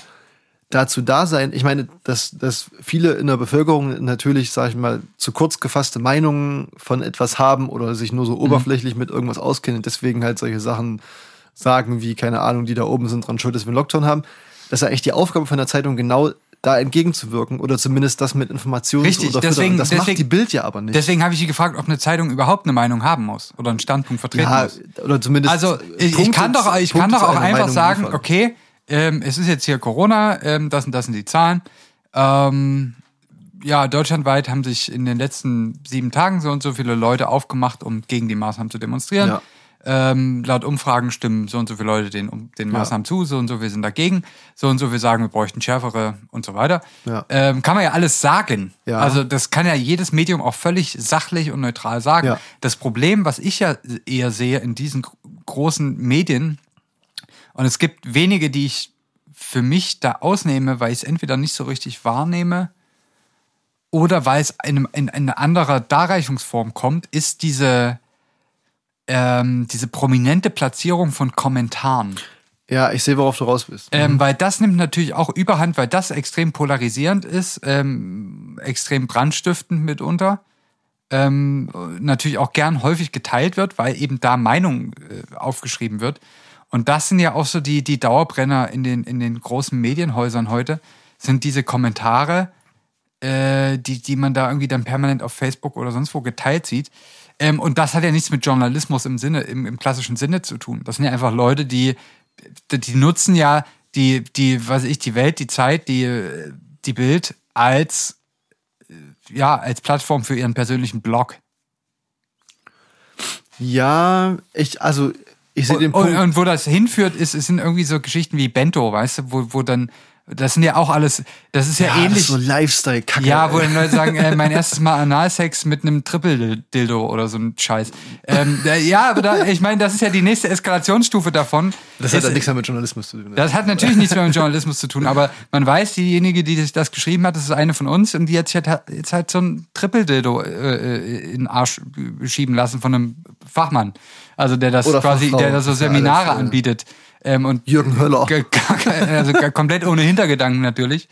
dazu da sein? Ich meine, dass, dass viele in der Bevölkerung natürlich, sag ich mal, zu kurz gefasste Meinungen von etwas haben oder sich nur so oberflächlich mit irgendwas auskennen und deswegen halt solche Sachen sagen wie, keine Ahnung, die da oben sind dran schuld, dass wir einen Lockdown haben. Das ist ja eigentlich die Aufgabe von der Zeitung, genau da entgegenzuwirken oder zumindest das mit Informationen Richtig, zu deswegen- das macht deswegen- die Bild ja aber nicht. Deswegen habe ich sie gefragt, ob eine Zeitung überhaupt eine Meinung haben muss oder einen Standpunkt vertreten ja, muss. oder zumindest Also ich, ich kann doch, ich Punkte kann doch auch einfach sagen, liefern. okay, ähm, es ist jetzt hier Corona, ähm, das und das sind die Zahlen. Ähm, ja, deutschlandweit haben sich in den letzten sieben Tagen so und so viele Leute aufgemacht, um gegen die Maßnahmen zu demonstrieren. Ja. Ähm, laut Umfragen stimmen so und so viele Leute den, um- den Maßnahmen zu, so und so wir sind dagegen, so und so wir sagen, wir bräuchten schärfere und so weiter. Ja. Ähm, kann man ja alles sagen. Ja. Also das kann ja jedes Medium auch völlig sachlich und neutral sagen. Ja. Das Problem, was ich ja eher sehe in diesen gro- großen Medien, und es gibt wenige, die ich für mich da ausnehme, weil ich es entweder nicht so richtig wahrnehme oder weil es in, einem- in eine andere Darreichungsform kommt, ist diese, ähm, diese prominente Platzierung von Kommentaren. Ja, ich sehe, worauf du raus bist. Ähm, weil das nimmt natürlich auch überhand, weil das extrem polarisierend ist, ähm, extrem brandstiftend mitunter. Ähm, natürlich auch gern häufig geteilt wird, weil eben da Meinung äh, aufgeschrieben wird. Und das sind ja auch so die, die Dauerbrenner in den, in den großen Medienhäusern heute, sind diese Kommentare, äh, die, die man da irgendwie dann permanent auf Facebook oder sonst wo geteilt sieht. Ähm, und das hat ja nichts mit Journalismus im Sinne, im, im klassischen Sinne zu tun. Das sind ja einfach Leute, die, die, nutzen ja die, die, was weiß ich, die Welt, die Zeit, die, die Bild als ja, als Plattform für ihren persönlichen Blog. Ja, ich, also, ich sehe den Und, Punkt. und wo das hinführt, ist, es sind irgendwie so Geschichten wie Bento, weißt du, wo, wo dann, das sind ja auch alles, das ist ja, ja, das ähnlich. ist so Lifestyle-Kacke. Ja, wo dann Leute sagen, äh, mein erstes Mal Analsex mit einem Triple-Dildo oder so ein Scheiß. Ähm, äh, ja, aber da, ich meine, das ist ja die nächste Eskalationsstufe davon. das hat ja nichts mehr mit Journalismus zu tun. ne? das hat natürlich nichts mehr mit Journalismus zu tun, aber man weiß, diejenige, die sich das geschrieben hat, das ist eine von uns und die hat sich halt, jetzt halt so ein Triple-Dildo äh, äh, in den Arsch schieben lassen von einem Fachmann. Also der das Oder quasi, Fachfrau. der das so Seminare alles, äh, anbietet. Ähm, und Jürgen Höller. Also komplett ohne Hintergedanken natürlich.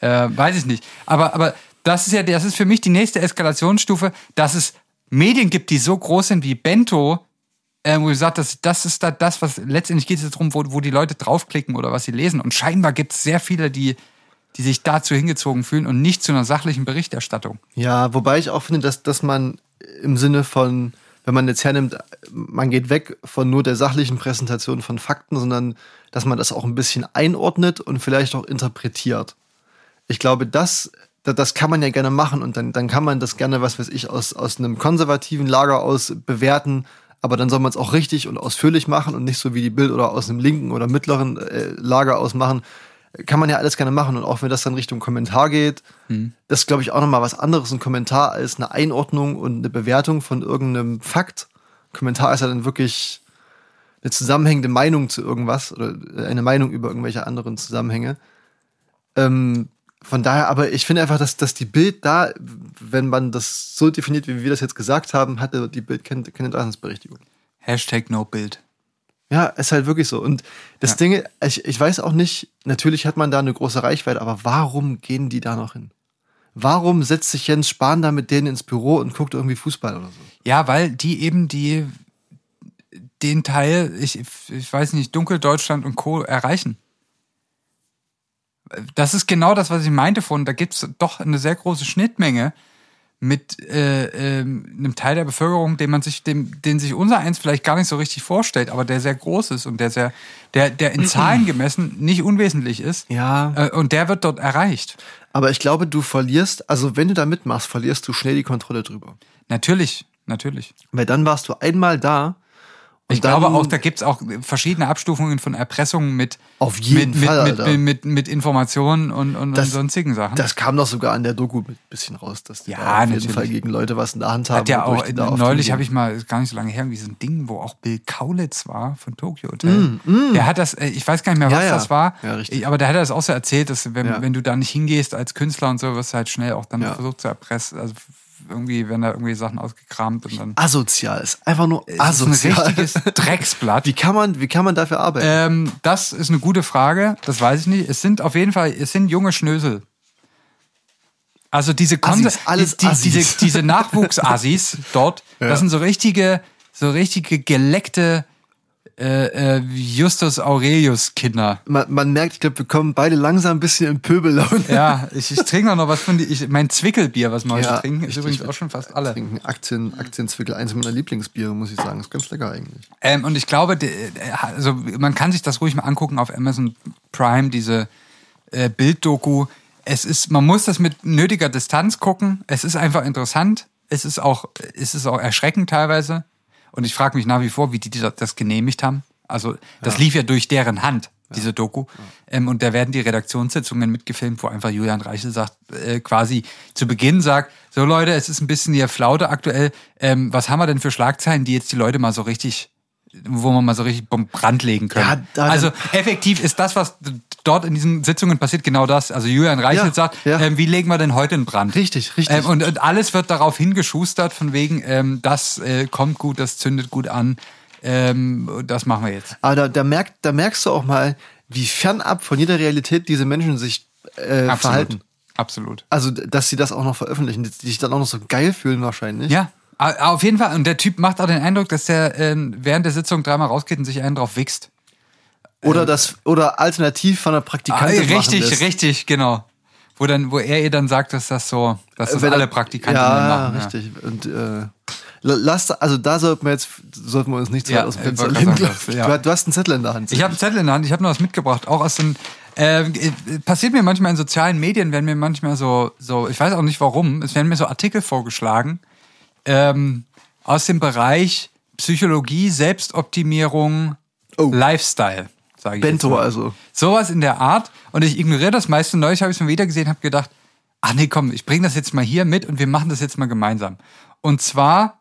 Äh, weiß ich nicht. Aber, aber das ist ja, das ist für mich die nächste Eskalationsstufe, dass es Medien gibt, die so groß sind wie Bento, äh, wo ich sage, das, das ist da das, was letztendlich geht es darum, wo, wo die Leute draufklicken oder was sie lesen. Und scheinbar gibt es sehr viele, die, die sich dazu hingezogen fühlen und nicht zu einer sachlichen Berichterstattung. Ja, wobei ich auch finde, dass, dass man im Sinne von, wenn man jetzt hernimmt, man geht weg von nur der sachlichen Präsentation von Fakten, sondern dass man das auch ein bisschen einordnet und vielleicht auch interpretiert. Ich glaube, das, da- das kann man ja gerne machen und dann, dann kann man das gerne, was weiß ich, aus, aus einem konservativen Lager aus bewerten, aber dann soll man es auch richtig und ausführlich machen und nicht so wie die Bild oder aus einem linken oder mittleren äh, Lager aus machen. Kann man ja alles gerne machen und auch wenn das dann Richtung Kommentar geht, das ist, glaube ich, auch nochmal was anderes, ein Kommentar als eine Einordnung und eine Bewertung von irgendeinem Fakt. Kommentar ist ja dann wirklich eine zusammenhängende Meinung zu irgendwas oder eine Meinung über irgendwelche anderen Zusammenhänge. Ähm, von daher, aber ich finde einfach, dass, dass die Bild da, wenn man das so definiert, wie wir das jetzt gesagt haben, hatte die Bild keine, keine Daseinsberechtigung. Hashtag no Bild. Ja, ist halt wirklich so. Und das Ja. Ding, ich, ich weiß auch nicht, natürlich hat man da eine große Reichweite, aber warum gehen die da noch hin? Warum setzt sich Jens Spahn da mit denen ins Büro und guckt irgendwie Fußball oder so? Ja, weil die eben die den Teil, ich, ich weiß nicht, Dunkeldeutschland und Co. erreichen. Das ist genau das, was ich meinte von, da gibt es doch eine sehr große Schnittmenge mit äh, ähm, einem Teil der Bevölkerung, den man sich, dem, den sich unser eins vielleicht gar nicht so richtig vorstellt, aber der sehr groß ist und der sehr, der, der in Zahlen gemessen nicht unwesentlich ist. Ja. Äh, und der wird dort erreicht. Aber ich glaube, du verlierst, also wenn du da mitmachst, verlierst du schnell die Kontrolle drüber. Natürlich, natürlich. Weil dann warst du einmal da. Und Ich glaube auch, da gibt's auch verschiedene Abstufungen von Erpressungen mit, Auf jeden mit, Fall, mit, mit, mit, mit Informationen und, und, und Das- sonstigen Sachen. Das kam doch sogar an der Doku ein bisschen raus, dass die Ja, da auf jeden natürlich. Fall gegen Leute was in der Hand haben. Hat ja auch, neulich habe ich mal, gar nicht so lange her, wie so ein Ding, wo auch Bill Kaulitz war von Tokyo Hotel. Der hat das, äh, ich weiß gar nicht mehr, was Mm, Ja, ja. das war, aber der hat das auch so erzählt, dass wenn, wenn du da nicht hingehst als Künstler und so, wirst du halt schnell auch dann versucht zu erpressen. Also irgendwie werden da irgendwie Sachen ausgekramt und dann. Asozial ist einfach nur ist ein asozial. richtiges Drecksblatt. Wie kann man, wie kann man dafür arbeiten? Ähm, das ist eine gute Frage. Das weiß ich nicht. Es sind auf jeden Fall, es sind junge Schnösel. Also diese Konse Assis, alles die, die, diese, diese Nachwuchsassis dort, das sind so richtige, so richtige geleckte äh, äh, Justus Aurelius Kinder. man, man merkt, ich glaube, wir kommen beide langsam ein bisschen in Pöbellaune. Ja, ich, ich trinke noch was von die, ich, mein Zwickelbier, was wir heute Ja, trinken, ist richtig. übrigens auch schon fast alle. Trinken Aktien, Aktienzwickel, eins meiner Lieblingsbiere, muss ich sagen. Ist ganz lecker eigentlich. Ähm, und ich glaube, also man kann sich das ruhig mal angucken auf Amazon Prime, diese äh, Bilddoku. Es ist, man muss das mit nötiger Distanz gucken. Es ist einfach interessant. Es ist auch, es ist auch erschreckend teilweise. Und ich frage mich nach wie vor, wie die das- genehmigt haben. Also das lief ja durch deren Hand, diese Doku. Ähm, und da werden die Redaktionssitzungen mitgefilmt, wo einfach Julian Reichel sagt, äh, quasi zu Beginn sagt, so Leute, es ist ein bisschen hier Flaute aktuell. Ähm, was haben wir denn für Schlagzeilen, die jetzt die Leute mal so richtig wo man mal so richtig vom Brand legen können. Ja, also effektiv ist das, was dort in diesen Sitzungen passiert, genau das. Also Julian Reichelt Ja, sagt, ja. ähm, wie legen wir denn heute in Brand? Richtig, richtig. Ähm, und, und alles wird darauf hingeschustert, von wegen, ähm, das äh, kommt gut, das zündet gut an. Ähm, das machen wir jetzt. Aber da, da, merkt, da merkst du auch mal, wie fernab von jeder Realität diese Menschen sich äh, verhalten. Absolut. Also, dass sie das auch noch veröffentlichen, die sich dann auch noch so geil fühlen wahrscheinlich. Ja, auf jeden Fall. Und der Typ macht auch den Eindruck, dass der ähm, während der Sitzung dreimal rausgeht und sich einen drauf wichst. Oder das, oder alternativ von einer Ah, Praktikantin machen richtig, richtig, genau. Wo dann, wo er ihr dann sagt, dass das so, dass das Wenn alle Praktikanten ja, machen. richtig. Und äh, lass, also da sollten wir jetzt, sollten wir uns nicht zu Ja, aus dem Fenster lehnen. ja. Du, hast einen Zettel in der Hand. Ich habe einen Zettel in der Hand, ich habe noch was mitgebracht, auch aus den, Ähm, äh, passiert mir manchmal in sozialen Medien, werden mir manchmal so, so, ich weiß auch nicht warum, es werden mir so Artikel vorgeschlagen ähm, aus dem Bereich Psychologie, Selbstoptimierung, Oh. Lifestyle, sage ich. Bento also. Sowas in der Art. Und ich ignoriere das meiste. Neulich habe ich es mal wieder gesehen, habe gedacht, ach nee, komm, ich bringe das jetzt mal hier mit und wir machen das jetzt mal gemeinsam. Und zwar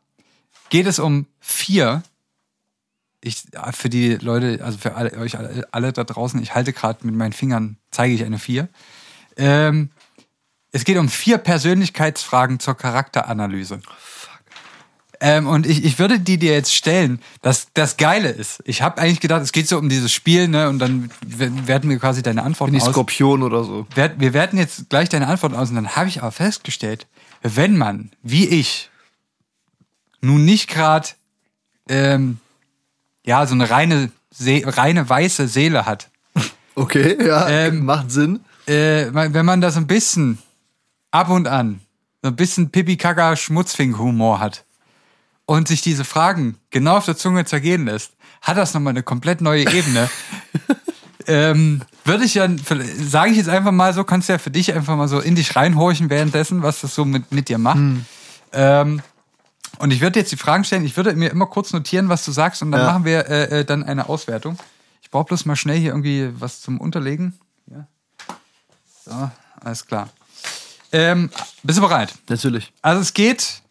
geht es um vier. Ich, für die Leute, also für alle, euch alle, alle da draußen, ich halte gerade mit meinen Fingern, zeige ich eine vier. Ähm, es geht um vier Persönlichkeitsfragen zur Charakteranalyse. Ähm, und ich, ich würde die dir jetzt stellen. Das, das Geile ist, ich habe eigentlich gedacht, es geht so um dieses Spiel, ne? Und dann w- werten wir quasi deine Antworten Bin aus. Skorpion oder so. Wir werten jetzt gleich deine Antworten aus. Und dann habe ich aber festgestellt, wenn man, wie ich, nun nicht gerade ähm, ja so eine reine, See, reine weiße Seele hat, Okay, ja, Ähm, macht Sinn. äh, wenn man da so ein bisschen ab und an so ein bisschen Pipi-Kaka-Schmutzfink-Humor hat und sich diese Fragen genau auf der Zunge zergehen lässt, hat das nochmal eine komplett neue Ebene. ähm, würde ich ja, sage ich jetzt einfach mal so, kannst du ja für dich einfach mal so in dich reinhorchen währenddessen, was das so mit, mit dir macht. Ähm, und ich würde jetzt die Fragen stellen, ich würde mir immer kurz notieren, was du sagst und dann Ja. machen wir äh, äh, dann eine Auswertung. Ich brauche bloß mal schnell hier irgendwie was zum Unterlegen. Ja. So, alles klar. Ähm, bist du bereit? Natürlich. Also es geht.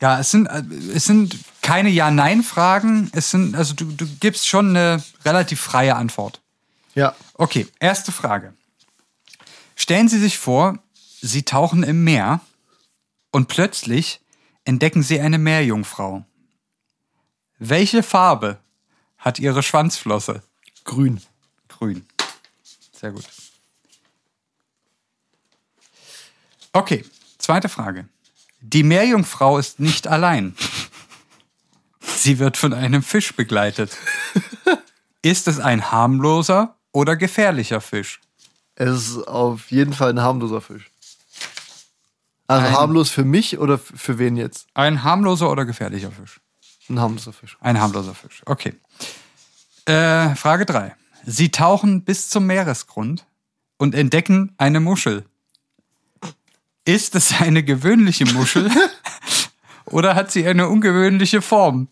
Ja, es sind, äh, es sind keine Ja-Nein-Fragen. Es sind, also du, du gibst schon eine relativ freie Antwort. Ja. Okay, erste Frage. Stellen Sie sich vor, Sie tauchen im Meer und plötzlich entdecken Sie eine Meerjungfrau. Welche Farbe hat Ihre Schwanzflosse? Grün. Grün. Sehr gut. Okay, zweite Frage. Die Meerjungfrau ist nicht allein. Sie wird von einem Fisch begleitet. Ist es ein harmloser oder gefährlicher Fisch? Es ist auf jeden Fall ein harmloser Fisch. Also Ein- harmlos für mich oder für wen jetzt? Ein harmloser oder gefährlicher Fisch? Ein harmloser Fisch. Ein harmloser Fisch. Okay. Äh, Frage 3. Sie tauchen bis zum Meeresgrund und entdecken eine Muschel. Ist es eine gewöhnliche Muschel oder hat sie eine ungewöhnliche Form?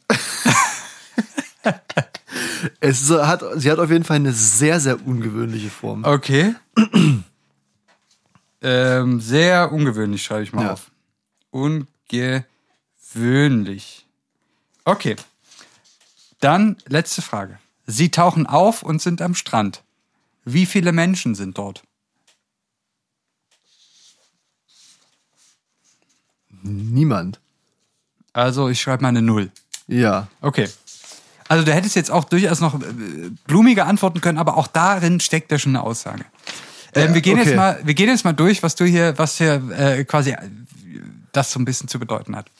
Es hat, sie hat auf jeden Fall eine sehr, sehr ungewöhnliche Form. Okay. ähm, sehr ungewöhnlich, schreibe ich mal Ja. auf. Ungewöhnlich. Okay. Dann letzte Frage. Sie tauchen auf und sind am Strand. Wie viele Menschen sind dort? Niemand. Also ich schreibe mal eine Null. Ja. Okay. Also du hättest jetzt auch durchaus noch äh, blumiger antworten können, aber auch darin steckt ja schon eine Aussage. Ähm, Ja, wir, gehen okay. jetzt mal, wir gehen jetzt mal durch, was du hier, was hier äh, quasi äh, das so ein bisschen zu bedeuten hat.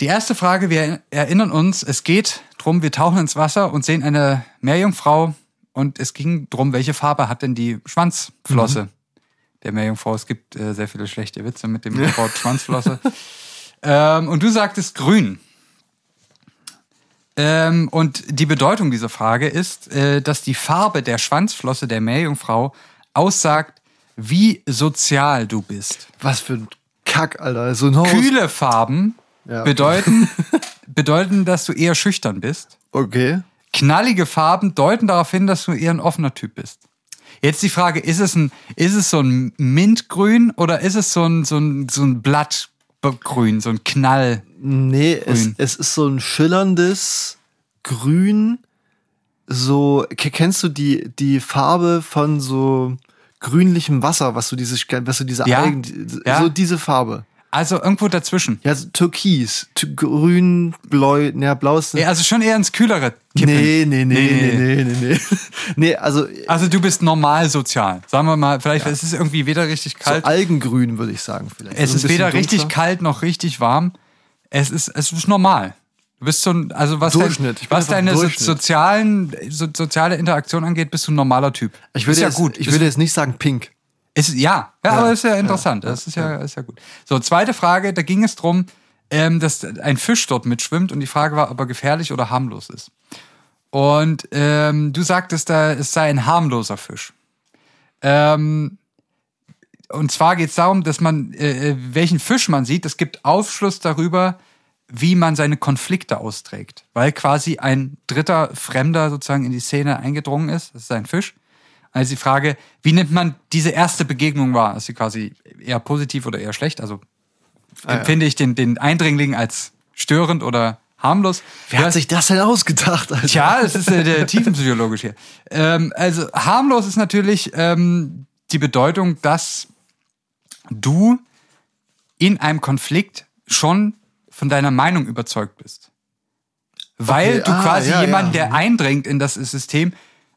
Die erste Frage, wir erinnern uns, es geht drum, wir tauchen ins Wasser und sehen eine Meerjungfrau und es ging drum, welche Farbe hat denn die Schwanzflosse der Meerjungfrau? Es gibt äh, sehr viele schlechte Witze mit dem Wort Schwanzflosse. ähm, und du sagtest grün. Ähm, und die Bedeutung dieser Frage ist, äh, dass die Farbe der Schwanzflosse der Meerjungfrau aussagt, wie sozial du bist. Was für ein Kack, Alter. So ein. Kühle Farben Ja, bedeuten, bedeuten, dass du eher schüchtern bist. Okay. Knallige Farben deuten darauf hin, dass du eher ein offener Typ bist. Jetzt die Frage, ist es ein, ist es so ein Mintgrün oder ist es so ein, so ein, so ein Blattgrün, so ein Knall? Nee, es, es ist so ein schillerndes Grün. So, ke- kennst du die, die Farbe von so grünlichem Wasser, was du diese, was du diese Ja, Algen, ja. so diese Farbe. Also irgendwo dazwischen. Ja, so Türkis, grün, blau, ja, blau ist Ja, also schon eher ins Kühlere. kippen. Nee, nee, nee, nee, nee, nee, nee. Nee, also Also du bist normal sozial. Sagen wir mal, vielleicht es ist es irgendwie weder richtig so kalt. Algengrün würde ich sagen vielleicht. es So ein ist weder richtig dunkler. kalt noch richtig warm. Es ist, es ist normal. Du bist so ein, also was, Durchschnitt. Dein, was deine so, Durchschnitt. sozialen, so, soziale Interaktion angeht, bist du ein normaler Typ. Ich würde ja jetzt, gut. Ich würde jetzt nicht sagen pink. Ist, ja, ja, Ja, aber ist ja interessant. das ist ja, ist ja gut. So, zweite Frage, da ging es drum, ähm, dass ein Fisch dort mitschwimmt und die Frage war, ob er gefährlich oder harmlos ist. Und ähm, du sagtest da, es sei ein harmloser Fisch. Ähm, und zwar geht es darum, dass man, äh, äh, welchen Fisch man sieht, es gibt Aufschluss darüber, wie man seine Konflikte austrägt. Weil quasi ein dritter Fremder sozusagen in die Szene eingedrungen ist, das ist ein Fisch. Also die Frage, wie nimmt man diese erste Begegnung wahr? Ist sie quasi eher positiv oder eher schlecht? Also Ah, ja. empfinde ich den, den Eindringling als störend oder harmlos? Wer hat sich das denn ausgedacht? Alter? Tja, es ist äh, der tiefenpsychologisch hier. Ähm, also harmlos ist natürlich ähm, die Bedeutung, dass du in einem Konflikt schon von deiner Meinung überzeugt bist. Weil Okay, du ah, quasi ja, jemanden, ja. der eindringt in das System,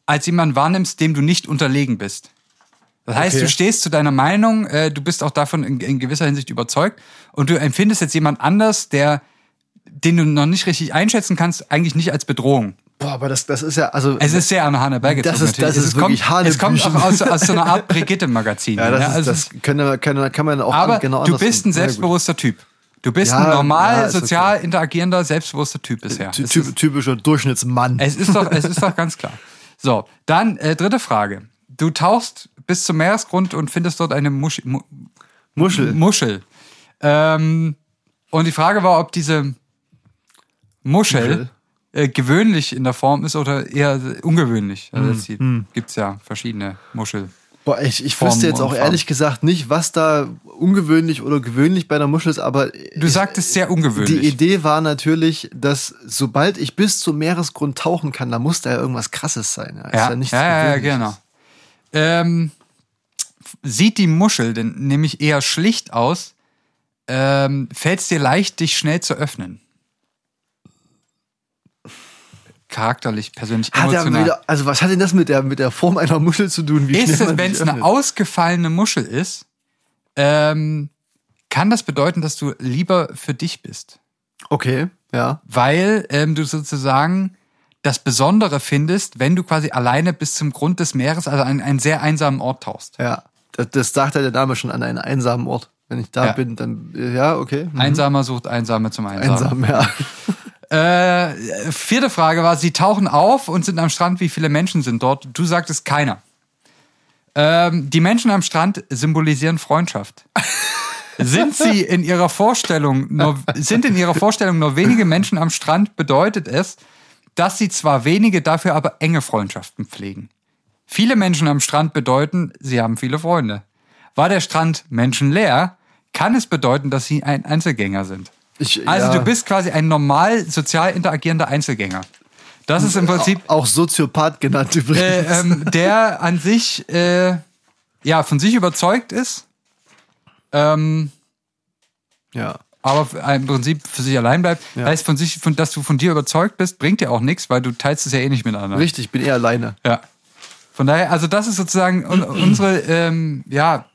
als jemanden wahrnimmst, dem du nicht unterlegen bist. Das heißt, Okay. du stehst zu deiner Meinung, äh, du bist auch davon in, in gewisser Hinsicht überzeugt und du empfindest jetzt jemand anders, der, den du noch nicht richtig einschätzen kannst, eigentlich nicht als Bedrohung. Boah, aber das, das ist ja, also. Es ist sehr an Hannah Berger Das ist- das ist es, kommt, wirklich es kommt auch aus, aus so einer Art Brigitte-Magazin. ja, das, ja, ist, also das kann, kann, kann man auch aber genau du andersrum. bist ein selbstbewusster Typ. Du bist Ja, ein normal, ja, ist okay. sozial interagierender, selbstbewusster Typ bisher. Ty ist, typischer Durchschnittsmann. es ist doch, es ist doch ganz klar. So, dann äh, dritte Frage. Du tauchst bis zum Meeresgrund und findest dort eine Musch Mu Muschel. Muschel. Ähm, und die Frage war, ob diese Muschel, Muschel. Äh, gewöhnlich in der Form ist oder eher ungewöhnlich. Hm, Also es gibt ja verschiedene Muschel. Boah, ich, ich wüsste jetzt auch ehrlich gesagt nicht, was da ungewöhnlich oder gewöhnlich bei einer Muschel ist, aber Du sagtest sehr ungewöhnlich. die Idee war natürlich, dass sobald ich bis zum Meeresgrund tauchen kann, da muss da ja irgendwas krasses sein. Ja, Ist Ja, ja, ja, ja, genau. Ähm, sieht die Muschel denn nämlich eher schlicht aus, ähm, fällt es dir leicht, dich schnell zu öffnen? Charakterlich, persönlich, er emotional. wieder, also was hat denn das mit der, mit der Form einer Muschel zu tun? Ist es, wenn es eine ausgefallene Muschel ist, ähm, kann das bedeuten, dass du lieber für dich bist? Okay, ja. Weil ähm, du sozusagen das Besondere findest, wenn du quasi alleine bis zum Grund des Meeres, also an einen sehr einsamen Ort tauchst. Ja. Das, das sagt ja der Name schon an einen einsamen Ort. Wenn ich da Ja. bin, dann, äh, ja, okay. Mhm. Einsamer sucht Einsame zum Einsamen. Einsam, ja. Äh, vierte Frage war, sie tauchen auf und sind am Strand. Wie viele Menschen sind dort? Du sagtest keiner. Ähm, die Menschen am Strand symbolisieren Freundschaft. Sind sie in ihrer Vorstellung nur, sind in ihrer Vorstellung nur wenige Menschen am Strand, bedeutet es, dass sie zwar wenige, dafür aber enge Freundschaften pflegen. Viele Menschen am Strand bedeuten, sie haben viele Freunde. War der Strand menschenleer, kann es bedeuten, dass sie ein Einzelgänger sind. Ich, Also ja. du bist quasi ein normal sozial interagierender Einzelgänger. Das ist im Prinzip Auch Soziopath genannt übrigens. äh, ähm, der an sich äh, ja von sich überzeugt ist, ähm, ja. aber f- im Prinzip für sich allein bleibt. Ja. Heißt von sich, von, dass du von dir überzeugt bist, bringt dir auch nichts, weil du teilst es ja eh nicht miteinander. Richtig, ich bin eher alleine. Ja. Von daher, also das ist sozusagen un unsere ähm, ja,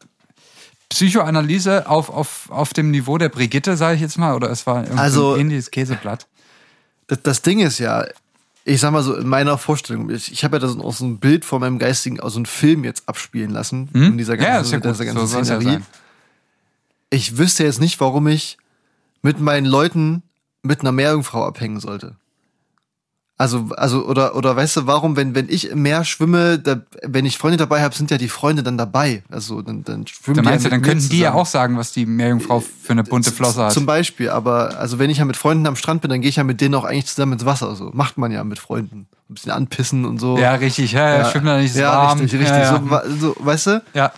Psychoanalyse auf, auf, auf dem Niveau der Brigitte, sage ich jetzt mal, oder es war irgendwie Also- ein ähnliches Käseblatt. Das, das Ding ist ja, ich sag mal so, in meiner Vorstellung, ich, ich habe ja das auch so ein Bild vor meinem geistigen, also einen Film jetzt abspielen lassen, in dieser Hm? Ja, ganzen, ja gut. dieser ganzen So ja Szenerie. ich wüsste jetzt nicht, warum ich mit meinen Leuten mit einer Meerjungfrau abhängen sollte. Also, also, oder, oder weißt du, warum, wenn, wenn ich im Meer schwimme, da, wenn ich Freunde dabei habe, sind ja die Freunde dann dabei. Also, dann, dann schwimmen Da die ja meinst du, dann könnten die ja auch sagen, was die Meerjungfrau für eine bunte Flosse hat. Zum Beispiel, aber also wenn ich ja mit Freunden am Strand bin, dann gehe ich ja mit denen auch eigentlich zusammen ins Wasser. So macht man ja mit Freunden. Ein bisschen anpissen und so. Ja, richtig. Ja, ja, schwimmt da nicht so ja, warm. richtig, richtig. Ja, ja. So, so, weißt du? ja.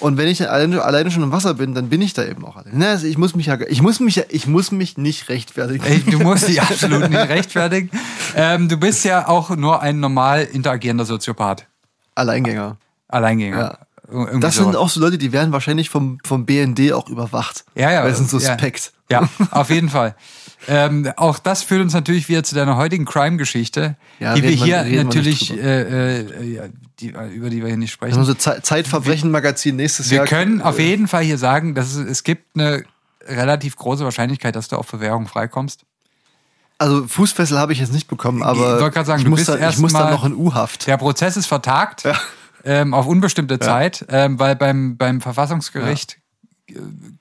Und wenn ich alleine, alleine schon im Wasser bin, dann bin ich da eben auch alleine. Ne, Also ich muss mich ja, ich muss mich ja, ich muss mich nicht rechtfertigen. Ey, du musst dich absolut nicht rechtfertigen. Ähm, du bist ja auch nur ein normal interagierender Soziopath. Alleingänger. Alleingänger. Ja. Irgendwie Das sind sowas. auch so Leute, die werden wahrscheinlich vom, vom BND auch überwacht. Ja, ja. Weil sie sind ja. suspekt. Ja, auf jeden Fall. Ähm, auch das führt uns natürlich wieder zu deiner heutigen Crime-Geschichte, Ja, die wir wir- hier wir nicht natürlich, drüber. äh, äh, ja, die, über die wir hier nicht sprechen. Also Ze Zeitverbrechen-Magazin nächstes Wir Jahr. können auf jeden Fall hier sagen, dass es, es gibt eine relativ große Wahrscheinlichkeit, dass du auf Bewährung freikommst. Also Fußfessel habe ich jetzt nicht bekommen, aber Ich wollte gerade sagen, ich du muss, da, ich muss mal- dann noch in U-Haft. Der Prozess ist vertagt ähm, auf unbestimmte Zeit, ähm, weil beim, beim Verfassungsgericht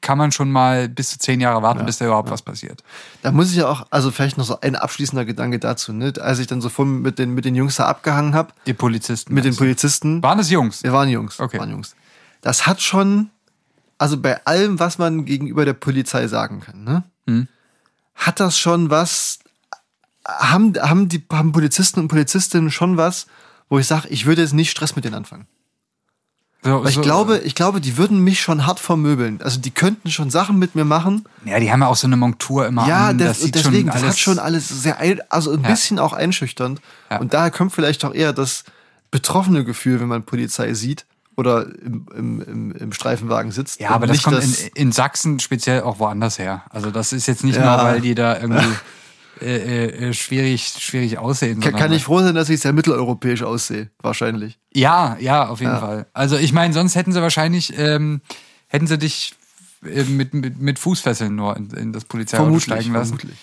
kann man schon mal bis zu zehn Jahre warten, bis da überhaupt was passiert. Da muss ich ja auch, also vielleicht noch so ein abschließender Gedanke dazu, ne? Als ich dann so vorhin mit den, mit den Jungs da abgehangen habe, Die Polizisten. mit den? Polizisten. Waren es Jungs? Wir waren Jungs. Okay. Waren Jungs. Das hat schon, also bei allem, was man gegenüber der Polizei sagen kann, ne? Hm. Hat das schon was, haben, haben die haben Polizisten und Polizistinnen schon was, wo ich sage, ich würde jetzt nicht Stress mit denen anfangen. So, Weil ich so- glaube, ich glaube, die würden mich schon hart vermöbeln. Also die könnten schon Sachen mit mir machen. Ja, die haben ja auch so eine Montur immer Ja, an. das, Das sieht deswegen, schon das alles, hat schon alles sehr, ein, also ein Ja. bisschen auch einschüchternd. Ja. Und daher kommt vielleicht auch eher das betroffene Gefühl, wenn man Polizei sieht oder im, im, im, im Streifenwagen sitzt. Ja, aber das nicht kommt in, in Sachsen speziell auch woanders her. Also das ist jetzt nicht Ja. nur, weil die da irgendwie äh, äh, schwierig, schwierig aussehen. kann, kann ich froh sein, dass ich sehr mitteleuropäisch aussehe, wahrscheinlich. Ja, ja, auf jeden Ja. Fall. Also ich meine, sonst hätten sie wahrscheinlich, ähm, hätten sie dich äh, mit, mit, mit Fußfesseln nur in, in das Polizeiauto steigen lassen. vermutlich.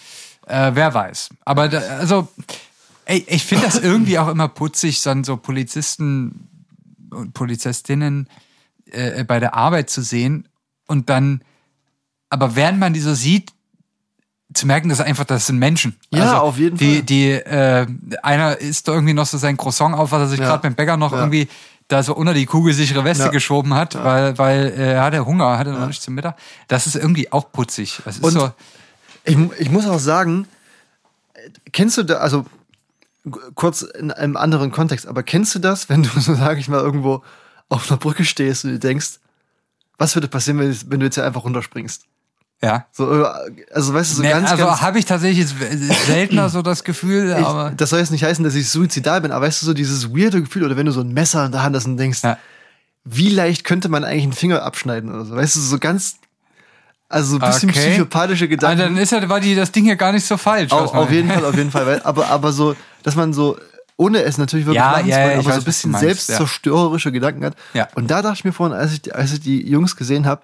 Äh, wer weiß. Aber da, also, ey, ich finde das irgendwie auch immer putzig, dann so Polizisten und Polizistinnen äh, bei der Arbeit zu sehen und dann, aber während man die so sieht, zu merken, dass einfach, das sind Menschen. Also Ja, auf jeden die, Fall. Die, äh, einer isst da irgendwie noch so sein Croissant auf, was er sich Ja. gerade beim Bäcker noch Ja. irgendwie da so unter die kugelsichere Weste Ja. geschoben hat, weil, weil äh, er hatte Hunger, hatte noch nicht zum Mittag. Das ist irgendwie auch putzig. Das ist Und- so, Ich, ich muss auch sagen, kennst du da, also kurz in einem anderen Kontext, aber kennst du das, wenn du so, sag ich mal, irgendwo auf einer Brücke stehst und du denkst, was würde passieren, wenn, wenn du jetzt hier einfach runterspringst? Ja. So, äh, also weißt du, so Nee, ganz, also ganz. habe ich tatsächlich seltener so das Gefühl, aber Ich, das soll jetzt nicht heißen, dass ich suizidal bin, aber weißt du, so dieses weirde Gefühl, oder wenn du so ein Messer in der Hand hast und denkst, Ja. wie leicht könnte man eigentlich einen Finger abschneiden oder so, weißt du, so ganz, also so ein bisschen Okay. psychopathische Ah, Gedanken. dann ist ja, war die, das Ding ja gar nicht so falsch. was Auf, jeden Fall, auf jeden Fall. Aber, aber so, dass man so, ohne es natürlich wirklich Ja, machen ja, zu wollen, ja, aber weiß, so ein bisschen meinst, selbstzerstörerische Gedanken hat. Ja. Und da dachte ich mir vorhin, als ich, als ich die Jungs gesehen habe,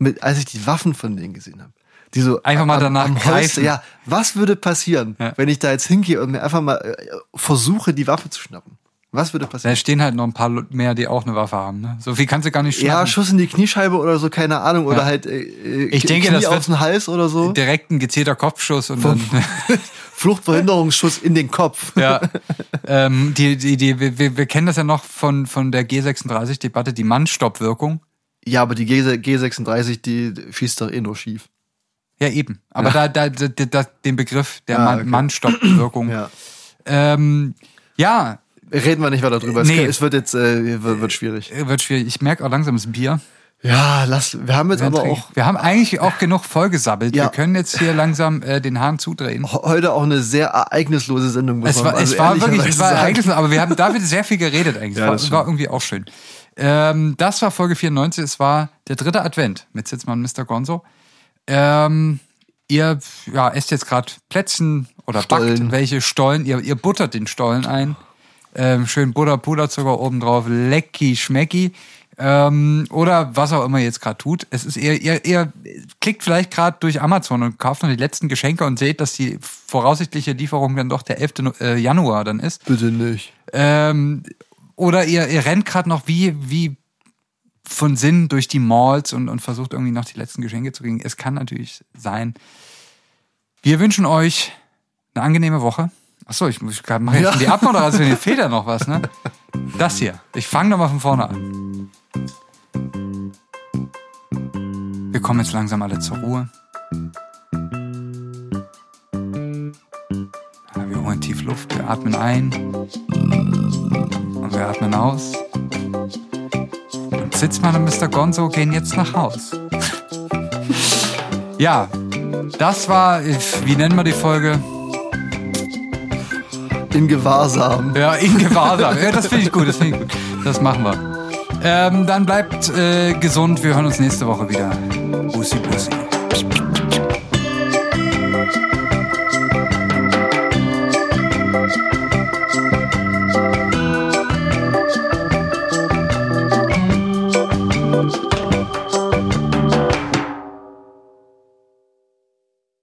mit, als ich die Waffen von denen gesehen habe. Die so Einfach mal danach Holster- greifen. ja, was würde passieren, Ja. wenn ich da jetzt hingehe und mir einfach mal äh, versuche, die Waffe zu schnappen? Was würde Da passieren? stehen halt noch ein paar mehr, die auch eine Waffe haben. Ne? So viel kannst du gar nicht Ja, schnappen. Schuss in die Kniescheibe oder so, keine Ahnung. Oder Ja. halt äh, äh, Ich denke, Knie das auf den Hals oder so. Direkt ein gezielter Kopfschuss und dann. Fluchtverhinderungsschuss in den Kopf. ja. ähm, die, die, die, wir, wir wir kennen das ja noch von, von der G36-Debatte, die Mannstoppwirkung. Ja, aber die G G36, die schießt doch eh nur schief. Ja, eben. Aber da, da, da, da, den Begriff der Ah, Mann, okay. Mannstoppwirkung. Ja. Ähm, ja, Reden wir nicht weiter drüber. Es, Nee. es wird jetzt äh, wird, wird schwierig. wird schwierig. Ich merke auch langsam das Bier. Ja, lass. Wir haben jetzt aber auch Wir haben eigentlich auch genug vollgesabbelt. Ja. Wir können jetzt hier langsam äh, den Hahn zudrehen. heute auch eine sehr ereignislose Sendung. Es war, also es war wirklich, es war ereignislos, aber wir haben damit sehr viel geredet eigentlich. Ja, war, war irgendwie auch schön. Ähm, das war Folge 94, es war der dritte Advent mit Sitzmann Mr. Gonzo. Ähm, ihr ja, esst jetzt gerade Plätzchen oder Stollen. backt welche Stollen. Ihr, ihr buttert den Stollen ein. Ähm, schön Butter, Puderzucker obendrauf, lecki, schmecki. Ähm, oder was auch immer ihr jetzt gerade tut. Es ist eher, ihr, ihr klickt vielleicht gerade durch Amazon und kauft noch die letzten Geschenke und seht, dass die voraussichtliche Lieferung dann doch der 11. No- äh, Januar dann ist. Bitte nicht. Ähm, oder ihr, ihr rennt gerade noch wie, wie von Sinn durch die Malls und, und versucht irgendwie noch die letzten Geschenke zu kriegen. Es kann natürlich sein. Wir wünschen euch eine angenehme Woche. Achso, ich muss gerade mache jetzt Ja. die Abmoderation, hier fehlt ja noch was, ne? Das hier. Ich fange nochmal von vorne an. Wir kommen jetzt langsam alle zur Ruhe. Tief Luft, wir atmen ein und wir atmen aus. Und Sitzmann und Mr. Gonzo gehen jetzt nach Haus. ja, das war, wie nennen wir die Folge? In Gewahrsam. Ja, in Gewahrsam. Ja, das finde ich gut, das finde ich gut. Das machen wir. Ähm, dann bleibt äh, gesund. Wir hören uns nächste Woche wieder. Bussi, bussi.